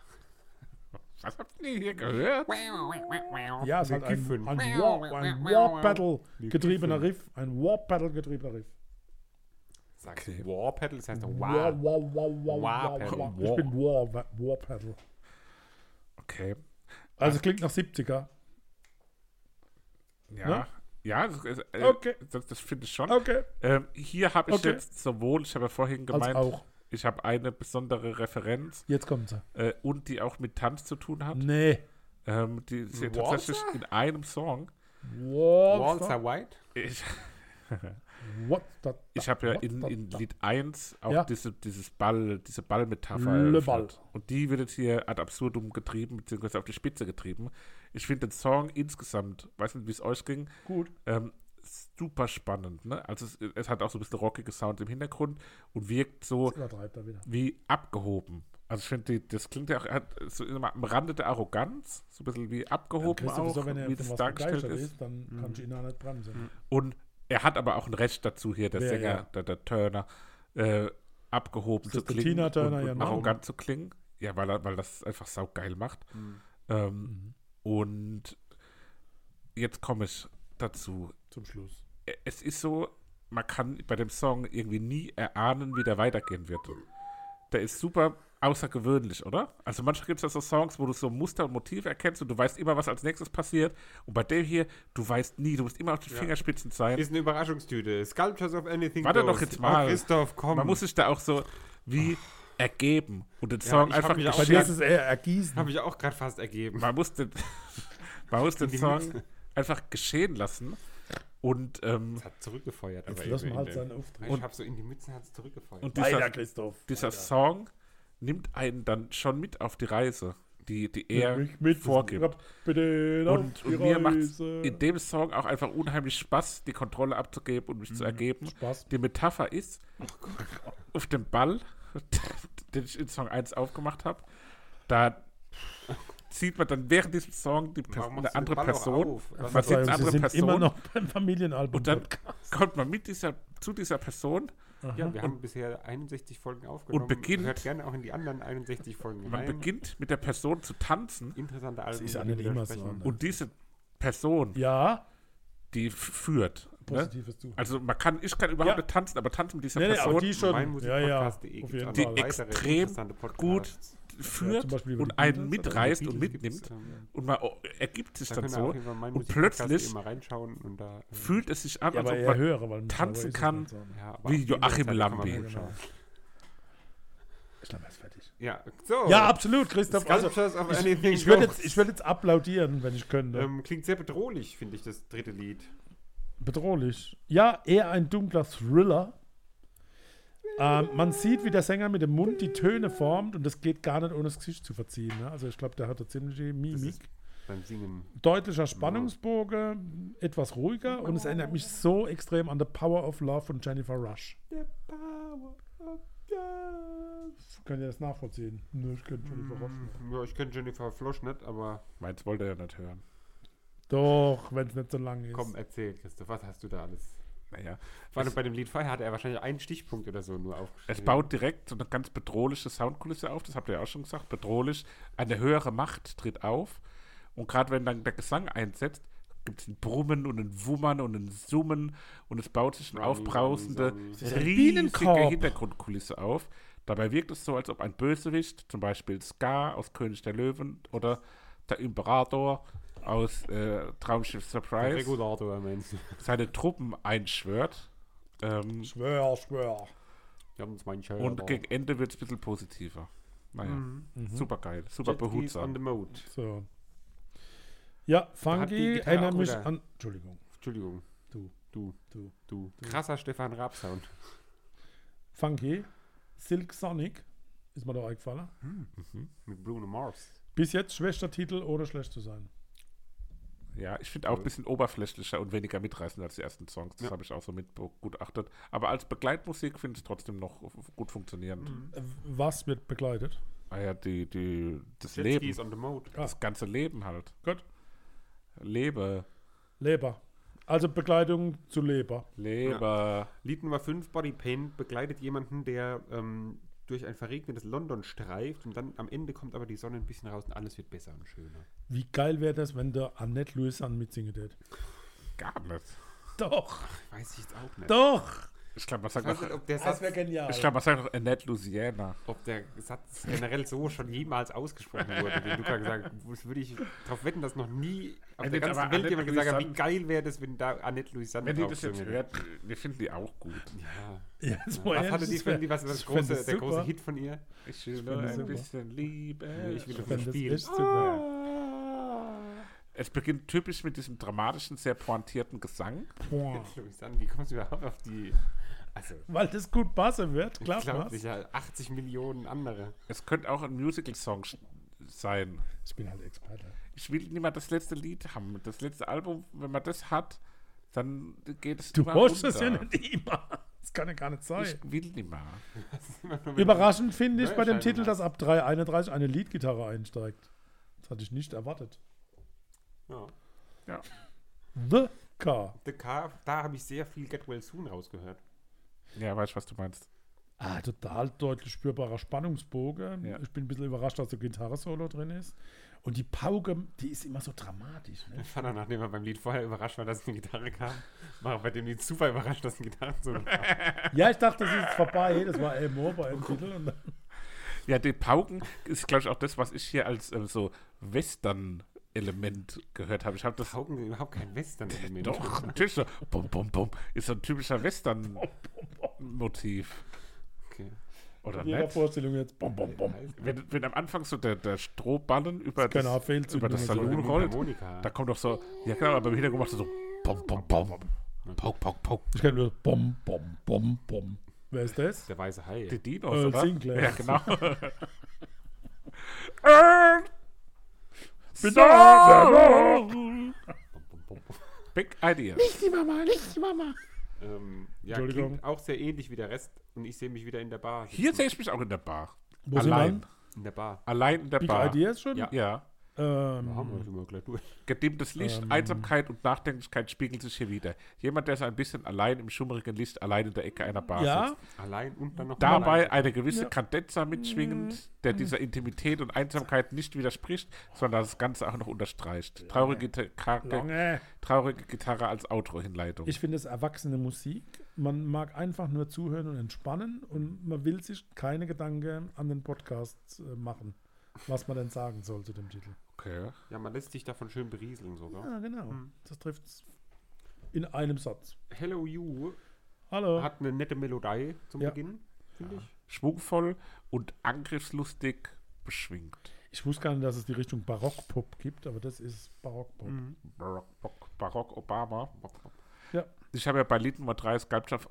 Was habt ihr hier gehört? Ja, es halt ein, ein War, ein War Battle getriebener. Riff. Ein War Battle getriebener Riff. Sagst Okay. War Pedal? Das heißt War, Wow. war, war, war, War Pedal. Ich bin War, Wa- War Battle. Okay. Also es klingt nach 70er. Ja. Ne? Ja, das, äh, Okay. das, das finde ich schon. Okay. Ähm, hier habe ich Okay. jetzt sowohl, ich habe ja vorhin gemeint, auch. ich habe eine besondere Referenz Jetzt kommt sie. äh, und die auch mit Tanz zu tun hat. Nee. Ähm, die ist ja tatsächlich in einem Song. Walzer. Walter White? Ich, the, Ich habe ja what in, the- in Lied 1 auch Ja. diese, dieses Ball, diese Ballmetapher Le. Ball. Und die wird jetzt hier ad absurdum getrieben, beziehungsweise auf die Spitze getrieben. Ich finde den Song insgesamt, weiß nicht, wie es euch ging, Gut. ähm, super spannend. Ne? Also es, es hat auch so ein bisschen rockige Sound im Hintergrund und wirkt so wie abgehoben. Also ich finde, das klingt ja auch hat so immer am Rande der Arroganz, so ein bisschen wie abgehoben auch, so, wenn er wie das dargestellt ist. ist, dann kannst du ihn auch nicht bremsen. Und er hat aber auch ein Recht dazu hier, der Ja, Sänger, ja. Der, der Turner, äh, abgehoben zu klingen Tina Turner, und, ja, und ne? arrogant zu klingen. Ja, weil er, weil das einfach saugeil macht. Ähm, Und jetzt komme ich dazu. Zum Schluss. Es ist so, man kann bei dem Song irgendwie nie erahnen, wie der weitergehen wird. Der ist super außergewöhnlich, oder? Also manchmal gibt es ja so Songs, wo du so Muster und Motive erkennst und du weißt immer, was als nächstes passiert. Und bei dem hier, du weißt nie, du musst immer auf die Fingerspitzen sein. Ist eine Überraschungstüte. Sculptures of Anything Warte Goes. doch jetzt Oh, mal. Christoph, komm. Man muss sich da auch so wie ergeben und den Song hab einfach mich auch Bei geschehen- dir ist es eher ergießen. Habe ich auch gerade fast ergeben. man muss den, man muss den Song einfach geschehen lassen und ähm, Es hat zurückgefeuert. Jetzt aber lass mal halt in den- seinen Auftritt. Ich habe so in die Mütze hat es zurückgefeuert. und dieser, Christoph. dieser weiter. Song nimmt einen dann schon mit auf die Reise, die, die er Mich mit- vorgibt. Und, und mir macht in dem Song auch einfach unheimlich Spaß, die Kontrolle abzugeben und mich zu ergeben. Mhm. Spaß. Die Metapher ist, auf dem Ball, den ich in Song 1 aufgemacht habe, da sieht man dann während diesem Song die Pers Warum eine andere Person. Man ist sieht eine andere Person. immer noch beim Familienalbum. und dann kommt man mit dieser, zu dieser Person. Ja, wir haben bisher 61 Folgen aufgenommen. beginnt- Hört gerne auch in die anderen 61 Folgen Man rein. beginnt mit der Person zu tanzen Interessante Alben. ist ja die nicht wir immer besprechen. so, ne? und diese Person, Ja, die führt. Ne? positives zu. Also man kann, ich kann überhaupt Ja. nicht tanzen, aber tanzen mit dieser Nee, nee, Person aber die schon. Mein Ja, ja. Die extrem gut Podcasts. Führt über und einen Beatles oder mitreißt und mitnimmt ähm, und man oh, ergibt sich Da dann so und plötzlich mal reinschauen und da äh, fühlt es sich an, Ja, als aber ob man höhere, weil tanzen kann. ja, aber Wie Joachim Lambi. Ich glaube, er ist fertig. Ja, so. Ja, absolut, Christoph. Also, ich ich würde jetzt, ich würd jetzt applaudieren, wenn ich könnte. Ähm, klingt sehr bedrohlich, finde ich, das dritte Lied. Bedrohlich. Ja, eher ein dunkler Thriller. Ähm, man sieht, wie der Sänger mit dem Mund die Töne formt und das geht gar nicht ohne das Gesicht zu verziehen. Ne? Also ich glaube, der hat eine ziemliche Mimik. beim Singen. Deutlicher Spannungsbogen, etwas ruhiger und es erinnert mich so extrem an The Power of Love von Jennifer Rush. Könnt ihr das nachvollziehen? Nö, ich könnte Jennifer Rush nicht. Ja, ich kenne Jennifer Flosch nicht, aber meins wollte er ja nicht hören. Doch, wenn es nicht so lang ist. komm, erzähl, Christoph, was hast du da alles? Naja, Vor allem bei dem Lied vorher hatte er wahrscheinlich einen Stichpunkt oder so nur aufgeschrieben. es baut direkt so eine ganz bedrohliche Soundkulisse auf, das habt ihr ja auch schon gesagt, bedrohlich. Eine höhere Macht tritt auf und gerade wenn dann der Gesang einsetzt, gibt es ein Brummen und ein Wummern und ein Summen und es baut sich eine aufbrausende, riesige. Hintergrundkulisse auf. Dabei wirkt es so, als ob ein Bösewicht, zum Beispiel Scar aus König der Löwen oder der Imperator aus äh, Traumschiff Surprise, Regulator, du? seine Truppen einschwört. Ähm, Schwör, schwör. Wir haben uns meinen und gegen Ende wird es ein bisschen positiver. Naja, super geil, super on behutsam. the mode. So. Ja, Funky erinnert mich wieder- an. Entschuldigung. Entschuldigung. Du. Du. Du. Du. Krasser Stefan Raab-Sound. Funky. Silk Sonic. Ist mir da eingefallen. Mit Bruno Mars. Bis jetzt schwächster Titel, ohne schlecht zu sein. Ja, ich finde auch ein bisschen oberflächlicher und weniger mitreißend als die ersten Songs. Das Ja. habe ich auch so mitbegutachtet. Aber als Begleitmusik finde ich es trotzdem noch gut funktionierend. Äh, Was wird begleitet? Ah ja, die, die, das Jetskis Leben, on the mode. Ah. das ganze Leben halt. Gut. Lebe, Leber. Also Begleitung zu Leber. Lebe. Lied Nummer 5, Body Pain, begleitet jemanden, der ähm, durch ein verregnetes London streift und dann am Ende kommt aber die Sonne ein bisschen raus und alles wird besser und schöner. Wie geil wäre das, wenn der Annette Louisanne mitsingen würde? Gar nicht. Doch, Weiß ich jetzt auch nicht. doch. Ich glaube, man Ich sagt noch, nicht, ob der Das Satz, wäre genial. ich glaube, man sagt noch Annette Louisiana. ob der Satz generell so schon jemals ausgesprochen wurde, den Luca gesagt hat. Das würde ich darauf wetten, dass noch nie auf Wenn der ganzen Welt Annette jemand gesagt hat, wie geil wäre das, wenn da Annette Louisanne Wenn die das jetzt hört, wir finden die auch gut. Ja. Ja, das Was hatte die für die, was war das große, der große. Hit von ihr? Ich will nur das ein super. bisschen Liebe. Ich will fänd das Spiel. super. Es beginnt typisch mit diesem dramatischen, sehr pointierten Gesang. Boah. Wie kommst du überhaupt auf die. Also, Weil das gut passen wird, klar. unglaublich, ja, 80 Millionen andere. Es könnte auch ein Musical-Song sein. Ich bin halt Experte. Ich will nicht mal das letzte Lied haben. Das letzte Album, wenn man das hat, dann geht es Du brauchst das ja nicht immer. Das kann ja gar nicht sein. Ich will nicht mal. Überraschend finde ich bei dem Titel, dass ab 3.31 eine Leadgitarre einsteigt. Das hatte ich nicht erwartet. Ja. Ja. The Car. The Car, da habe ich sehr viel Get Well Soon rausgehört. Ja, weißt du, was du meinst. Ah, total deutlich spürbarer Spannungsbogen. Ja. Ich bin ein bisschen überrascht, dass der Gitarre-Solo drin ist. Und die Pauke, die ist immer so dramatisch. Ne? Ich war dann, nachdem er beim Lied vorher überrascht war, dass eine Gitarre kam, war bei dem Lied super überrascht, dass eine Gitarre so kam. Ja, ich dachte, das ist jetzt vorbei. Das war Elmore bei dem Titel. Ja, die Pauken ist, glaube ich, auch das, was ich hier als ähm, so Western-Element gehört habe. Ich habe das Augen überhaupt kein Western-Element. doch, natürlich so, bum, bum, bum, ist so ein typischer Western-Motiv. Okay. Oder in jeder nicht? Vorstellung jetzt. Bom, bom, bom. Wenn, wenn am Anfang so der, der Strohballen über Das das, Fehlzug über das. Saloon rollt, Harmonika. da kommt doch so, ja genau, aber im Hintergrund macht er so, bum, bum, bum, poke, poke, poke. Ich kenne nur Bom, Bom, Bom, Bom. Wer ist das? Der weiße Hai. Die Dinos, Earl oder? Sinclair. Ja, genau. Earl Bitte! Big Idea. Ähm, ja, Entschuldigung. klingt auch sehr ähnlich wie der Rest und ich sehe mich wieder in der Bar. sitzen. Hier sehe ich mich auch in der Bar. Wo sind Allein. wir? In der Bar. Allein in der Big Bar. Ideas schon? Ja. Ja. Ähm, Haben wir schon mal gleich durch. Gedimmtes Licht, Einsamkeit und Nachdenklichkeit spiegeln sich hier wieder. Jemand, der so ein bisschen allein im schummrigen Licht allein in der Ecke einer Bar ja, sitzt. Allein und dann noch Dabei allein. eine gewisse Ja. Cadenza mitschwingend, der dieser Intimität und Einsamkeit nicht widerspricht, sondern das Ganze auch noch unterstreicht. Traurige, Gitarre, traurige Gitarre als Outro-Hinleitung. Ich finde es erwachsene Musik. Man mag einfach nur zuhören und entspannen und man will sich keine Gedanken an den Podcast äh, machen, was man denn sagen soll zu dem Titel. Okay. Ja, man lässt sich davon schön berieseln sogar. Ja, genau. Das trifft es in einem Satz. Hello You Hallo. hat eine nette Melodie zum Ja. Beginn, finde ich. Schwungvoll und angriffslustig beschwingt. Ich wusste gar nicht, dass es die Richtung Barockpop gibt, aber das ist Barockpop. Barock, Barock, Barock Obama. Ja. Ich habe ja bei Lied Nummer 3 Sculptures,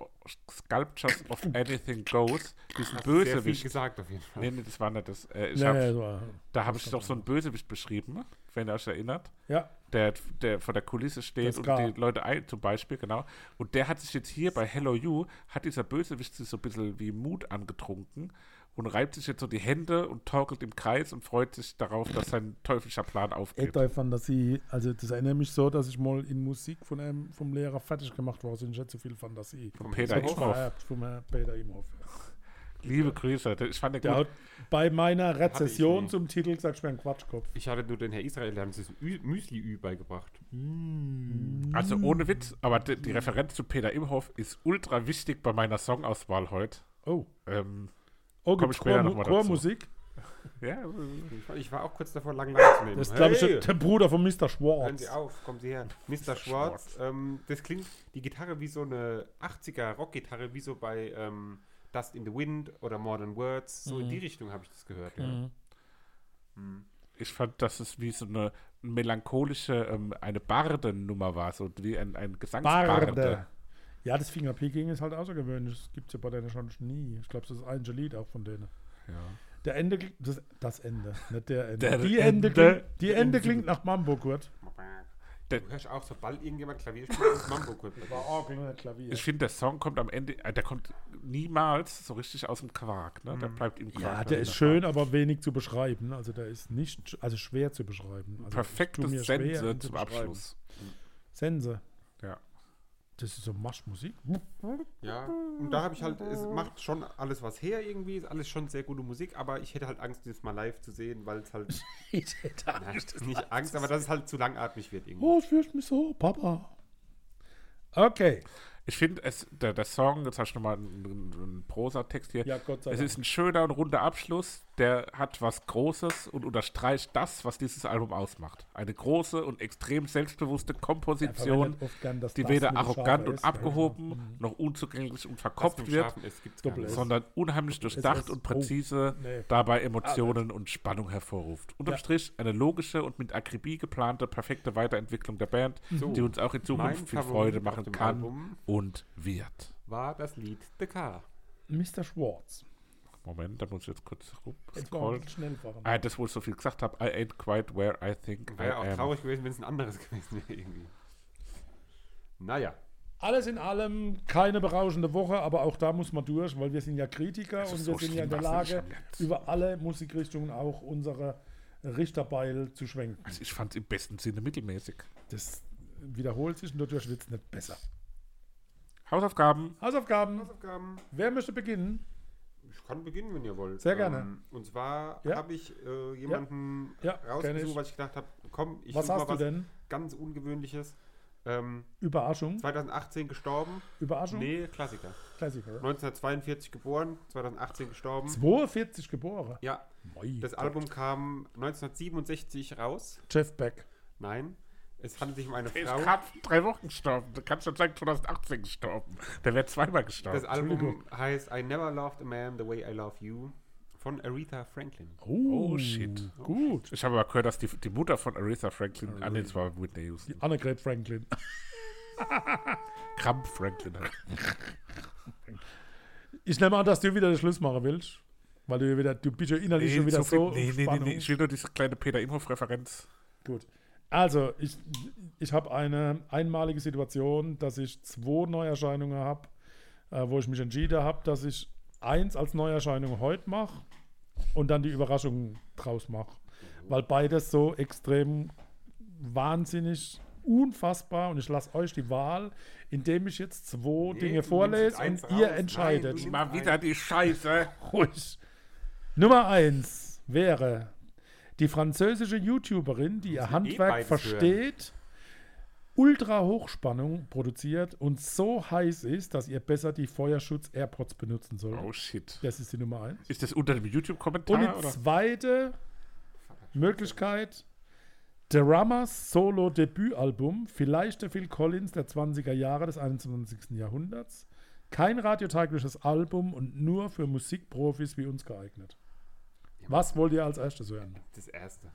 Sculptures of Anything Goes diesen Sehr viel Bösewicht. gesagt auf jeden Fall. Nee, nee, das war nicht das. Äh, ich Ja, hab, ja, so, da habe ich doch so einen Bösewicht beschrieben, wenn ihr euch erinnert. ja, Der, der vor der Kulisse steht und die Leute ein, zum Beispiel, genau. Und der hat sich jetzt hier bei Hello You, hat dieser Bösewicht sich so ein bisschen wie Mut angetrunken und reibt sich jetzt so die Hände und torkelt im Kreis und freut sich darauf, dass sein teuflischer Plan aufgeht. Ethoi Fantasie. Also das erinnert mich so, dass ich mal in Musik von einem vom Lehrer fertig gemacht war, sind nicht so viel Fantasie. Von Peter ich Imhoff. Vom Herrn Peter Imhoff. Liebe Grüße. Ich fand den Der gut. hat bei meiner Rezession zum Titel gesagt, ich wäre ein Quatschkopf. Ich hatte nur den Herr Israel, der hat uns das Ü- Müsli-Ü beigebracht. Also ohne Witz, aber die, die Referenz zu Peter Imhoff ist ultra wichtig bei meiner Songauswahl heute. Oh, Ähm, oh Komm gibt's ich später Chor. Chormusik? ja, Ich war, ich war auch kurz davor, lang lang zu nehmen. Das ist, glaube ich, Hey! der- der Bruder von Mr. Hören Schwartz. Sie auf, kommen Sie her. Mr. Schwartz, ähm, das klingt, die Gitarre wie so eine 80er Rockgitarre, wie so bei ähm, Dust in the Wind oder Modern Words. So in die Richtung habe ich das gehört. Ja. ich fand, dass es wie so eine melancholische, ähm, eine Bardennummer war, so wie ein, ein Gesangsbarde. Barde. Ja, das Fingerpicking ist halt außergewöhnlich. Das gibt es ja bei denen schon nie. Ich glaube, das ist das einzige Lied auch von denen. Ja. Der Ende, klingt- das, das Ende, nicht der Ende. Der die Ende. Ende, klingt, die Ende klingt nach Mambo, Kurt. Der- Du hörst auch, sobald irgendjemand Klavier spielt, ist Mambo Klavier. Ich finde, der Song kommt am Ende, äh, der kommt niemals so richtig aus dem Quark. Ne? Der bleibt im Quark. ja, der ist schön, aber wenig zu beschreiben. Also der ist nicht, also schwer zu beschreiben. Also Perfektes Sense zum beschreiben. Abschluss. Sense. Ja. Das ist so Marschmusik. Ja, und da habe ich halt, es macht schon alles was her irgendwie, ist alles schon sehr gute Musik, aber ich hätte halt Angst, das mal live zu sehen, weil es halt, Ich hätte na, nicht Angst, aber dass es halt zu langatmig wird irgendwie. Oh, es fürcht mich so, Papa. Okay. Ich finde, es der, der Song, jetzt hast du nochmal einen, einen Prosatext hier, Ja, Gott sei es Dank. ist ein schöner und runder Abschluss, der hat was Großes und unterstreicht das, was dieses Album ausmacht. Eine große und extrem selbstbewusste Komposition, gern die Das weder arrogant und ja, abgehoben. Mhm. noch unzugänglich und verkopft wird. S. sondern unheimlich durchdacht und präzise Oh, nee. dabei Emotionen und Spannung hervorruft. Unterm Ja. Strich eine logische und mit Akribie geplante, perfekte Weiterentwicklung der Band, So, die uns auch in mein Zukunft viel Favorit Freude machen kann Album und wird. war das Lied The Car. Mr. Schwartz. Moment, da muss ich jetzt kurz rumscrollen. schnell fahren. Ah, das, wo ich so viel gesagt habe, I ain't quite where I think Wäre I auch am. traurig gewesen, wenn es ein anderes gewesen wäre irgendwie. Naja, Alles in allem keine berauschende Woche, aber auch da muss man durch, weil wir sind ja Kritiker und so wir sind ja in der Lage, über alle Musikrichtungen auch unsere Richterbeil zu schwenken. Also ich fand es im besten Sinne mittelmäßig. Das wiederholt sich und dadurch wird es nicht besser. Hausaufgaben. Hausaufgaben. Hausaufgaben. Wer möchte beginnen? Ich kann beginnen, wenn ihr wollt. Sehr gerne. Ähm, und zwar Ja. habe ich äh, jemanden Ja, kenn rausgesucht, ich. weil ich gedacht habe, komm, ich Was such mal du denn? ganz Ungewöhnliches. Ähm, Überraschung? 2018 gestorben. Überraschung? Nee, Klassiker. Klassiker. 1942 geboren, 2018 gestorben. 42 geboren. Ja, Moi das Gott. Album kam 1967 raus. Jeff Beck. Nein, es handelt sich um eine Der ist Frau. gerade vor drei Wochen gestorben. Du kannst schon sagen, 2018 gestorben. Der wäre zweimal gestorben. Das Album heißt I Never Loved a Man the Way I Love You von Aretha Franklin. Oh, shit. Gut. Ich habe aber gehört, dass die, die Mutter von Aretha Franklin, ah nee, das war Whitney Houston. Annegret Franklin. Kramp Franklin halt. Ich nehme an, dass du wieder den Schluss machen willst. Weil du wieder, du bist ja innerlich schon wieder so. viel- nee, nee, nee, nee, ich will nur diese kleine Peter Imhoff-Referenz. Gut. Also, ich, ich habe eine einmalige Situation, dass ich zwei Neuerscheinungen habe, äh, wo ich mich entschieden habe, dass ich eins als Neuerscheinung heute mache und dann die Überraschung draus mache. Weil beides so extrem wahnsinnig unfassbar und ich lasse euch die Wahl, indem ich jetzt zwei Nee, Dinge vorlese und ihr raus. entscheidet. Nein, Mal wieder die Scheiße. Ruhig. Nummer eins wäre die französische YouTuberin, die ihr eh Handwerk beides versteht, ultra Hochspannung produziert und so heiß ist, dass ihr besser die Feuerschutz AirPods benutzen sollt. Oh shit. Das ist die Nummer eins. Ist das unter dem Und YouTube-Kommentar? die oder? zweite Möglichkeit, Dramas Solo-Debütalbum, vielleicht der Phil Collins der 20er Jahre des 21. Jahrhunderts. Kein radiotaugliches Album und nur für Musikprofis wie uns geeignet. Was wollt ihr als erstes hören? Das erste.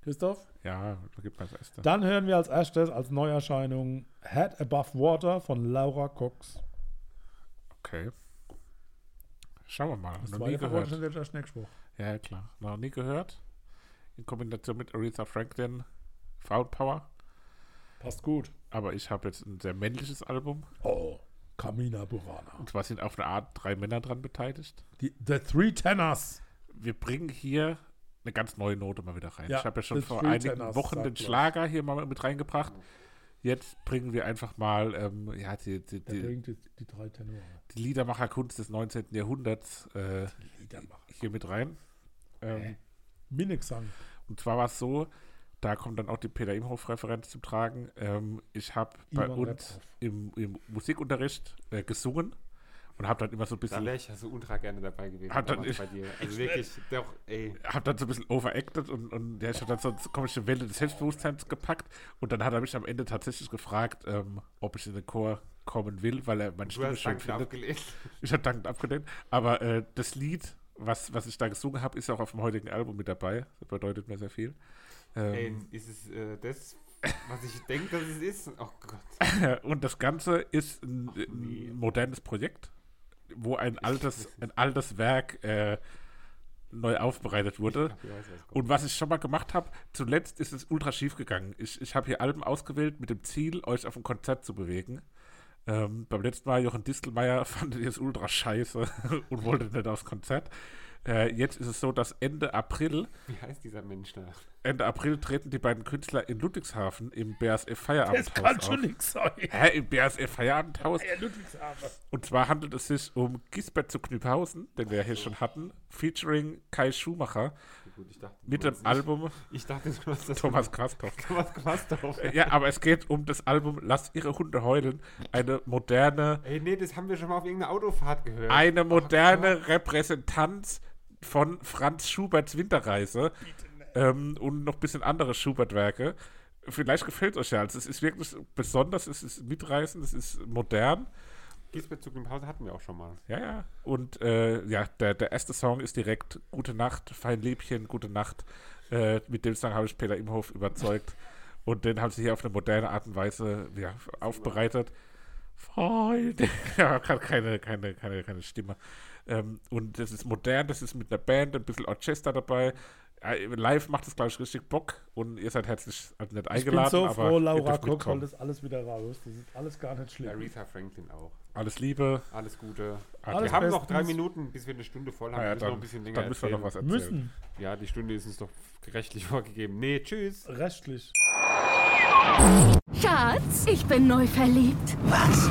Christoph? Ja, da gibt man das erste. Dann hören wir als erstes als Neuerscheinung Head Above Water von Laura Cox. Okay. Schauen wir mal. Das Noch war nie gehört. schon der Schneckspruch. Ja, klar. Noch nie gehört. In Kombination mit Aretha Franklin, Frauenpower. Passt gut. Aber ich habe jetzt ein sehr männliches Album. Oh, Kamina Burana. Und zwar sind auf eine Art drei Männer dran beteiligt. Die, The Three Tenors. Wir bringen hier eine ganz neue Note mal wieder rein. Ja, ich habe ja schon vor einigen Wochen den. Schlager hier mal mit reingebracht. Jetzt bringen wir einfach mal ähm, ja, die, die, die, die, die drei Tenore. die Liedermacherkunst des 19. Jahrhunderts äh, hier mit rein. Ähm, Minnegesang. Und zwar war es so, da kommt dann auch die Peter Imhoff-Referenz zum Tragen. Ähm, ich habe bei uns im, im Musikunterricht äh, gesungen und habe dann immer so ein Da bisschen, wäre ich ja so ultra gerne dabei gewesen. Hat dann ich- bei dir. Also wirklich, doch, ey. habe dann so ein bisschen overacted und, und ich habe dann so eine komische Welle des Selbstbewusstseins gepackt und dann hat er mich am Ende tatsächlich gefragt, ähm, ob ich in den Chor kommen will, weil er meine Du Stimme schön findet. abgelehnt. Ich habe dankend abgelehnt. Aber äh, das Lied, was, was ich da gesungen habe, ist auch auf dem heutigen Album mit dabei. Das bedeutet mir sehr viel. Ähm, Ey, ist es äh, das, was ich denke, dass es ist? Oh Gott. Und das Ganze ist ein, ein modernes Projekt, wo ein altes, ein altes Werk äh, neu aufbereitet wurde. Glaub, weiß, was. Und was ich schon mal gemacht habe, zuletzt ist es ultra schief gegangen. Ich, ich habe hier Alben ausgewählt mit dem Ziel, euch auf ein Konzert zu bewegen. Ähm, beim letzten Mal Jochen Distelmeier fand ich es ultra scheiße und wollte nicht aufs Konzert. Äh, jetzt ist es so, dass Ende April Wie heißt dieser Mensch da? Ende April treten die beiden Künstler in Ludwigshafen im BASF Das Feierabendhaus kann auf. schon nichts sein. Hä, im BASF Feierabendhaus? Ja, Ludwigshafen. Und zwar handelt es sich um Gisbert zu Knüpphausen, den wir ja hier schon hatten, featuring Kai Schumacher Gut, ich dachte, mit dem Album Ich dachte, du hast das Thomas Quasthoff. Thomas Quasthoff. Ja, aber es geht um das Album Lass ihre Hunde heulen. Eine moderne, Ey, nee, das haben wir schon mal auf irgendeiner Autofahrt gehört. eine moderne Repräsentanz von Franz Schuberts Winterreise ähm, und noch ein bisschen andere Schubert-Werke. Vielleicht gefällt es euch ja. Also es ist wirklich besonders, es ist mitreißend, es ist modern. Gießbezug im Hause hatten wir auch schon mal. Ja, ja. Und äh, ja, der, der erste Song ist direkt Gute Nacht, fein Liebchen, Gute Nacht. Äh, mit dem Song habe ich Peter Imhof überzeugt. Und den haben sie hier auf eine moderne Art und Weise ja, aufbereitet. Freunde. Ja, keine, keine, keine, keine Stimme. Ähm, und das ist modern, das ist mit einer Band, ein bisschen Orchester dabei. Äh, Live macht es, glaube ich, richtig Bock und ihr seid herzlich also nicht eingeladen. ich bin so aber froh, Laura Cox holt das alles wieder raus. Das ist alles gar nicht schlimm. Aretha Franklin auch. Alles Liebe. Alles Gute. Alles wir haben noch drei Minuten, bis wir eine Stunde voll haben. Ah ja, wir müssen noch dann, ein bisschen länger dann müssen wir noch was erzählen. erzählen. Müssen. Ja, die Stunde ist uns doch rechtlich vorgegeben. Nee, tschüss. Rechtlich. Schatz, ich bin neu verliebt. Was?